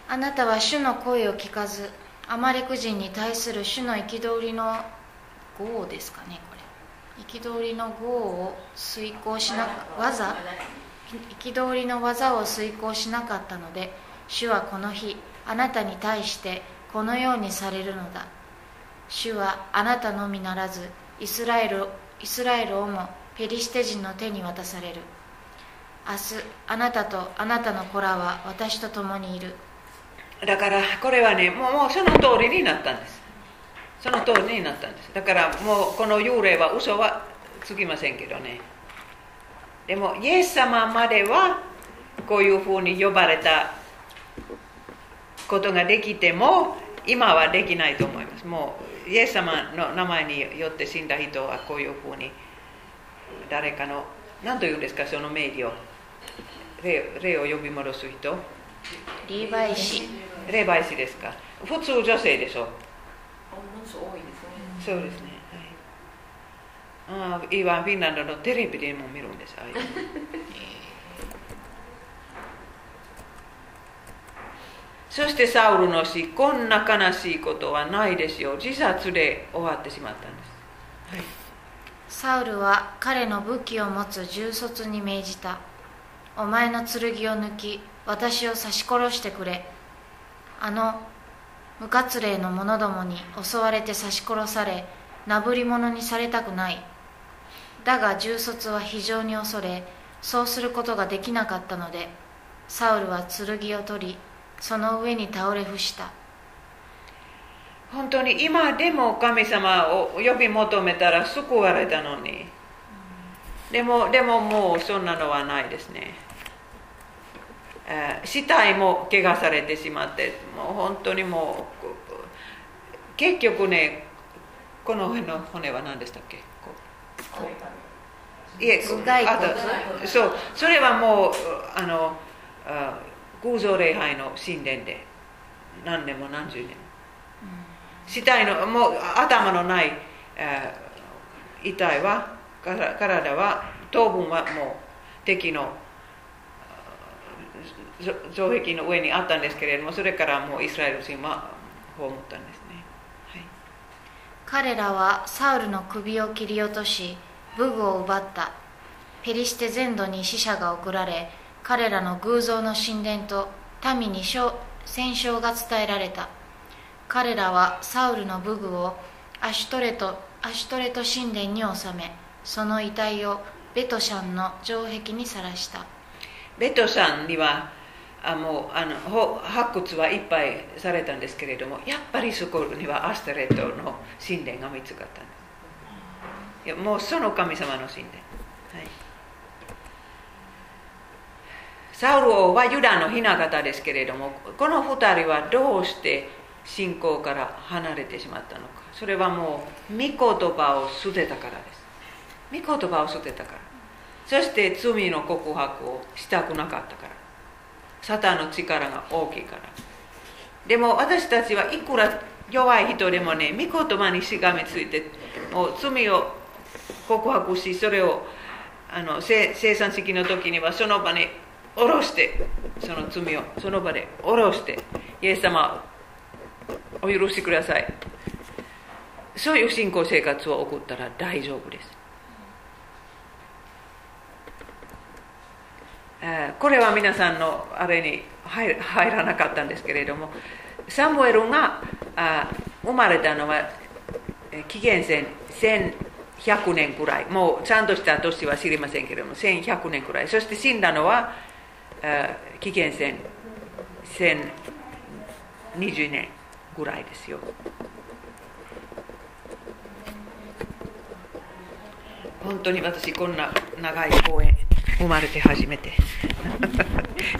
あなたは主の声を聞かずアマレク人に対する主の憤りの号ですかねこれ。憤りの業を遂行しな技。憤りの技を遂行しなかったので主はこの日あなたに対してこのようにされるのだ。主はあなたのみならずイスラエルイスラエルをもペリシテ人の手に渡される。明日あなたとあなたの子らは私と共にいる。だからこれはねもうその通りになったんです。その通りになったんです。だからもうこの幽霊は嘘はつきませんけどね。でもイエス様まではこういうふうに呼ばれたことができても今はできないと思います。もうイエス様の名前によって死んだ人はこういうふうに誰かの何というんですかその名義を霊を呼び戻す人。霊媒師。霊媒師ですか？普通女性でしょ？そうですね、はい、あ今フィンランドのテレビでも見るんです。そしてサウルの死こんな悲しいことはないですよ。自殺で終わってしまったんです、はい、サウルは彼の武器を持つ重卒に命じた。お前の剣を抜き私を刺し殺してくれあの無活霊の者どもに襲われて刺し殺されなぶり者にされたくない。だが重卒は非常に恐れそうすることができなかったのでサウルは剣を取りその上に倒れ伏した。本当に今でも神様を呼び求めたら救われたのに。でもでももうそんなのはないですね。えー死体も怪我されてしまってもう本当にもう結局ねこの辺の骨は何でしたっけ？いえあとそうそれはもうあのあ偶像礼拝の神殿で何年も何十年も。死体のもう頭のない、えー遺体はから体は頭部はもう敵の城壁の上にあったんですけれどもそれからもうイスラエル人は葬ったんですね、はい、彼らはサウルの首を切り落とし武具を奪った。ペリシテ全土に死者が送られ彼らの偶像の神殿と民に勝戦勝が伝えられた。彼らはサウルの武具をアシュトレトアシュトレト神殿に収めその遺体をベトシャンの城壁にさらした。ベトさんにはあもうあの発掘はいっぱいされたんですけれどもやっぱりそこにはアスタレットの神殿が見つかったんです。いやもうその神様の神殿、はい、サウル王はユダの雛形ですけれどもこの二人はどうして信仰から離れてしまったのか。それはもう御言葉を捨てたからです。御言葉を捨てたから。そして罪の告白をしたくなかったから。サタンの力が大きいから。でも私たちはいくら弱い人でもね御言葉にしがみついてもう罪を告白しそれをあの生産式の時にはその場に下ろしてその罪をその場で下ろしてイエス様お許しください。そういう信仰生活を送ったら大丈夫ですえーこれは皆さんのあれに入らなかったんですけれどもサムエルが生まれたのはえ紀元前1100年くらい。もうちゃんとした年は知りませんけれども1100年くらい。そして死んだのはえ紀元前1020年ぐらいですよ。本当に私こんな長い公演生まれて初めて。